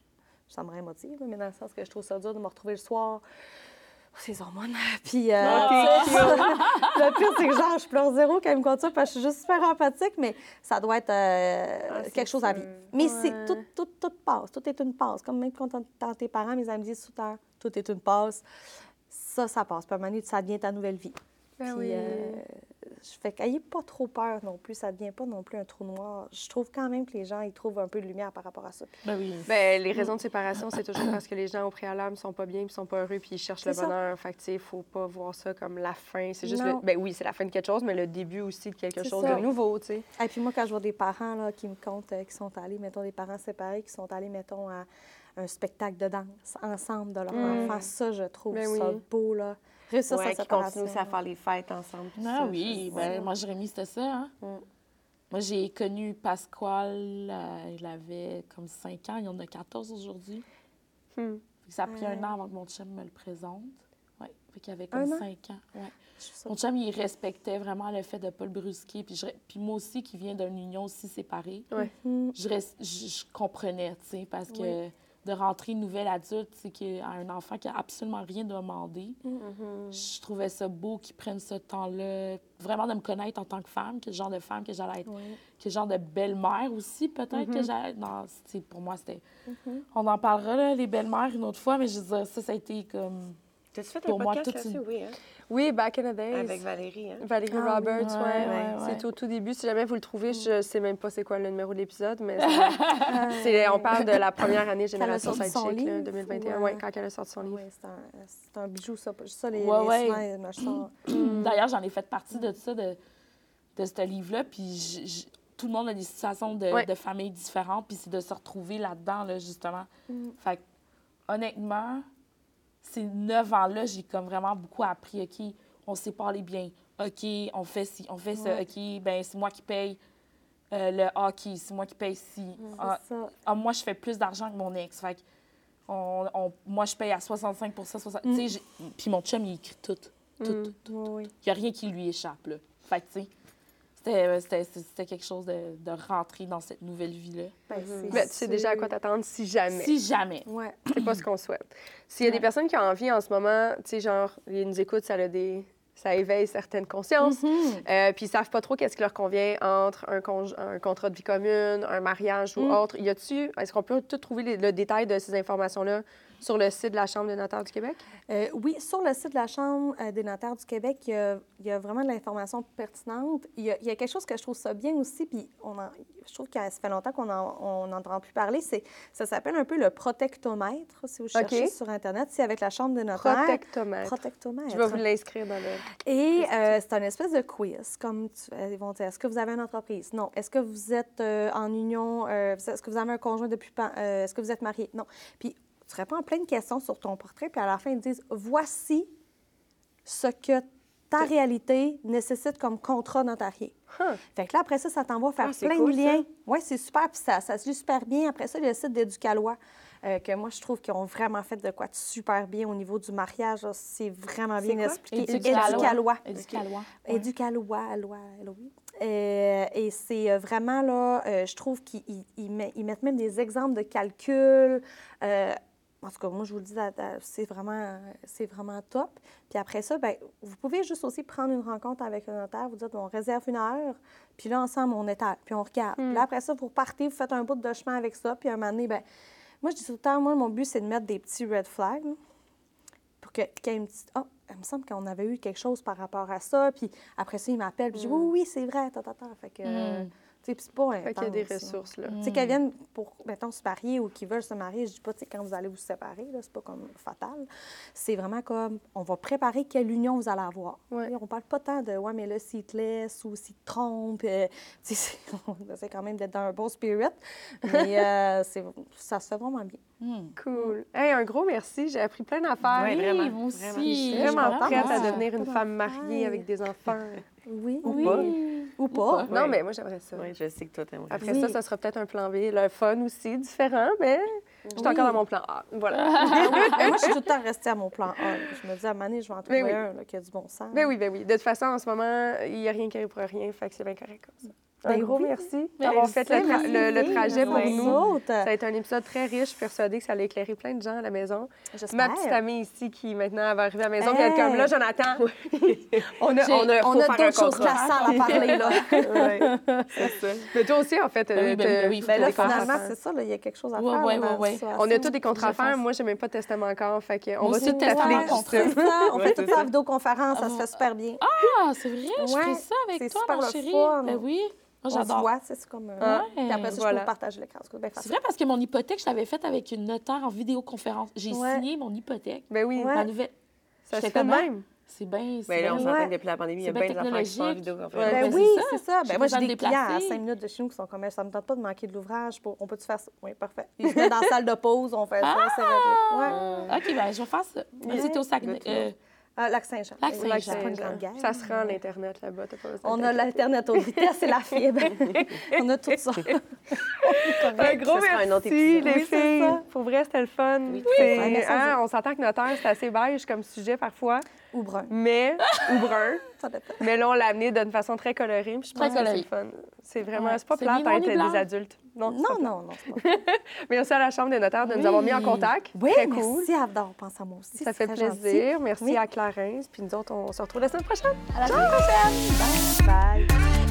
ça me rémotive, mais dans le sens que je trouve ça dur de me retrouver le soir. Ces hormones. Puis, euh, Ah, puis- le pire, c'est que genre, je pleure zéro quand il me compte ça parce que je suis juste super empathique, mais ça doit être euh, Ah, quelque chose à vivre. Mais c'est tout, tout, tout passe. Tout est une passe. Comme même quand t'entends tes parents, mes amis disent tout le temps, tout est une passe. Ça, ça passe. Puis à un moment donné, ça devient ta nouvelle vie. Ben Puis, oui. euh, je fais qu'ayez pas trop peur non plus. Ça devient pas non plus un trou noir. Je trouve quand même que les gens, ils trouvent un peu de lumière par rapport à ça. Ben oui. Ben, les raisons de séparation, c'est toujours parce que les gens au préalable sont pas bien, puis sont pas heureux, puis ils cherchent le ça. bonheur. Fait que, tu sais, faut pas voir ça comme la fin. C'est juste, le... ben oui, c'est la fin de quelque chose, mais le début aussi de quelque chose ça. de nouveau, tu sais. Et puis moi, quand je vois des parents là, qui me comptent, euh, qui sont allés, mettons, des parents séparés, qui sont allés, mettons, à un spectacle de danse ensemble de leur Mm. enfant, ça, je trouve Ben ça oui. beau, là. Réussir Ouais, sa qui séparation. continuent aussi à faire les fêtes ensemble. Ah ça, oui, ben, c'est- moi, Jérémy, c'était ça. Hein? Mm. Moi, j'ai connu Pasquale, euh, il avait comme 5 ans, il en a 14 aujourd'hui. Hmm. Ça a pris un an avant que mon chum me le présente. Ouais, fait qu'il avait Un comme an? 5 ans. Ouais. Mon chum, il respectait vraiment le fait de ne pas le brusquer. Puis, je- puis moi aussi, qui viens d'une union aussi séparée, Ouais. Mhm. je, res- je, je comprenais, tu sais, parce que Oui. De rentrer une nouvelle adulte, c'est qu'à un enfant qui a absolument rien demandé, Mhm. je trouvais ça beau qu'ils prennent ce temps-là, vraiment de me connaître en tant que femme, quel genre de femme que j'allais être, Oui. quel genre de belle-mère aussi, peut-être que Mhm. j'allais. Non, c'est- pour moi, c'était. Mhm. On en parlera, là, les belles-mères, une autre fois, mais je veux dire, ça, ça a été comme. T'as-tu fait un Pour moi, podcast là-dessus? Oui, hein? Oui, Back in the Days. Avec Valérie, hein? Valérie Ah oui. Roberts, Ouais, ouais. ouais, C'est au tout début. Si jamais vous le trouvez, je sais même pas c'est quoi le numéro de l'épisode, mais c'est- on parle de la première année Génération Sidechick, là, livre, 2021, ou, ouais, quand elle a sorti son livre. Oui, c'est un, un bijou, ça. Ça, les, Ouais, les me sortent. D'ailleurs, j'en ai fait partie de ça, de, de ce livre-là, puis tout le monde a des situations de, Ouais. de familles différentes, puis c'est de se retrouver là-dedans, là, justement. Mm. Fait que, honnêtement, ces neuf ans-là, j'ai comme vraiment beaucoup appris, OK, on s'est parlé bien, OK, on fait ci, on fait ça. OK, ben c'est moi qui paye euh, le hockey, c'est moi qui paye ci. Ah, ah, moi, je fais plus d'argent que mon ex, fait que on, on- moi, je paye à 65 60 tu sais, j'ai- Puis mon chum, il écrit tout, tout, Mm. tout, tout. Oui, oui. Il n'y a rien qui lui échappe, là. Fait que, tu sais, c'était- quelque chose de, de rentrer dans cette nouvelle vie-là. Ben, c'est Ben, tu sais déjà à quoi t'attendre si jamais. Si jamais. Ouais. C'est pas ce qu'on souhaite. S'il y a des personnes qui ont envie en ce moment, tu sais, genre, ils nous écoutent, ça a des... Ça éveille certaines consciences. Euh, puis ils savent pas trop qu'est-ce qui leur convient entre un, un contrat de vie commune, un mariage ou Mm. autre. Y a-tu, est-ce qu'on peut tout trouver les- le détail de ces informations-là sur le site de la Chambre des notaires du Québec? Euh, oui, sur le site de la Chambre euh, des notaires du Québec, il y a, il y a vraiment de l'information pertinente. Il y, a, il y a quelque chose que je trouve ça bien aussi, puis on en- je trouve que ça fait longtemps qu'on n'entend plus parler, c'est ça s'appelle un peu le protectomètre, si vous cherchez sur Internet. C'est avec la Chambre des notaires. Protectomètre. Protectomètre. Je vais vous l'inscrire dans le... Et euh, c'est un espèce de quiz, comme tu- euh, ils vont dire. Est-ce que vous avez une entreprise? Non. Est-ce que vous êtes euh, en union? Euh, Est-ce que vous avez un conjoint depuis... Est-ce que vous êtes marié? Non. Puis tu réponds plein de questions sur ton portrait, puis à la fin, ils disent voici ce que ta réalité nécessite comme contrat notarié. Huh. Fait que là, après ça, ça t'envoie faire Ah, plein cool, de liens. Oui, c'est super. Puis ça, ça se lit super bien. Après ça, il y a le site d'Éducalois, euh, que moi, je trouve qu'ils ont vraiment fait de quoi de super bien au niveau du mariage. là. C'est vraiment bien quoi? expliqué. Éducalois. Éducalois. Éducalois. Loi. Euh, et c'est euh, vraiment, là, euh, je trouve qu'ils ils- ils met- ils mettent même des exemples de calcul. Euh, en tout cas, moi, je vous le dis, c'est vraiment, c'est vraiment top. Puis après ça, ben, vous pouvez juste aussi prendre une rencontre avec un notaire, vous dites, on réserve une heure, puis là, ensemble, on étale, puis on regarde. Puis là, après ça, vous repartez, vous faites un bout de chemin avec ça, puis à un moment donné, ben, moi, je dis tout le temps, moi, mon but, c'est de mettre des petits red flags, pour que- qu'il y ait une petite... Ah, il me semble qu'on avait eu quelque chose par rapport à ça, puis après ça, il m'appelle, puis je dis, oui, oui, c'est vrai, ta, ta, ta. Fait que, euh, Mm. C'est pas Fait qu'il y a des intense, là. ressources, là. Tu sais, qu'elles viennent pour, mettons, se marier ou qu'ils veulent se marier, je dis pas, tu sais, quand vous allez vous séparer, là, c'est pas comme fatal. C'est vraiment comme, on va préparer quelle union vous allez avoir. Ouais. On parle pas tant de, ouais, mais là, s'il te laisse ou s'il te trompe, euh, tu sais, c'est- on essaie quand même d'être dans un bon spirit, mais euh, c'est- ça se fait vraiment bien. Hmm. Cool. Hey, un gros merci. J'ai appris plein d'affaires. Oui, vraiment, moi aussi. vraiment. Je suis vraiment prête à devenir une femme mariée avec des enfants. Oui, Ou oui. pas. Ou pas. pas. Non, mais moi, j'aimerais ça. Oui, je sais que toi, t'aimerais. Après Oui. ça, ça sera peut-être un plan B, le fun aussi, différent, mais je suis Oui. encore dans mon plan A. Voilà. moi, je suis tout le temps restée à mon plan A. Je me dis, à donné, je vais en trouver oui. un là, qui a du bon sens. ben oui, ben oui. De toute façon, en ce moment, il n'y a rien qui arrive pour rien, fait que c'est bien correct comme ça. Un Ben gros oui. merci d'avoir Merci. fait le, tra- le- le trajet pour Merci. nous. Ça a été un épisode très riche. Je suis persuadée que ça allait éclairer plein de gens à la maison. J'espère. Ma petite amie ici qui maintenant va arriver à la maison, puis elle est Hey. comme là, Jonathan, on a, on a, On a d'autres choses classantes à parler, là. C'est ça. Mais toi aussi, en fait, Ben oui, euh, ben oui, ben Ben là, finalement, c'est ça, il y a quelque chose à Ouais, faire. On a tous des contrats à Je faire. Moi, j'ai même pas de testament encore. Fait que on va tout t'appeler. on fait tout ça en vidéoconférence, ça se fait super bien. Ah, c'est vrai, je ferais ça avec c'est toi, super ma chérie. Ben oui, moi On se j'adore. c'est comme... euh, Ah, Puis après ça, je voilà. peux partager l'écran. C'est bien C'est vrai parce que mon hypothèque, je l'avais faite avec une notaire en vidéoconférence. J'ai Ouais. signé mon hypothèque. Ben oui, Ouais. Ma nouvelle. ça se fait de même. C'est bien. c'est Ben là, on s'entend Ouais. depuis la pandémie, il y a C'est bien des affaires qui sont en technologique. vidéo. Ouais, Ben ben, oui, c'est ça. c'est ça. J'ai Ben moi, j'ai de des clients à déplacer. 5 minutes de chez nous qui sont comme, ça me tente pas de manquer de l'ouvrage. pour- On peut-tu faire ça? Oui, parfait. Ils se mettent dans la salle de pause, on fait ça, c'est réglé. Ouais. OK, ben je vais faire ça. C'était au Saguenay. Ah, Lac-Saint-Jean. Lac Oui, Saint-Jean. c'est pas une grande guerre. Ça se rend l'Internet là-bas. t'as pas besoin On a l'Internet haute vitesse et la fibre. on a tout ça. Un gros Ça un merci, les Oui, filles. Pour vrai, c'était le fun. Oui, C'est- oui. hein, on s'entend que notaire, c'est assez beige comme sujet parfois, Ou brun. mais ou brun. Ça dépend. Mais là, on l'a amené d'une façon très colorée. puis je Très pense que c'est fun. C'est vraiment, Ouais. c'est pas noir d'être des adultes. Non, Non, non, non. c'est pas vrai. Merci à la Chambre des notaires de nous avoir mis en contact. Oui, très merci cool. Avdor. Pense à moi aussi. Ça fait gentil. plaisir. Merci Oui. à Clarence. Puis nous autres, on se retrouve la semaine prochaine. À la semaine prochaine. Bye. Bye.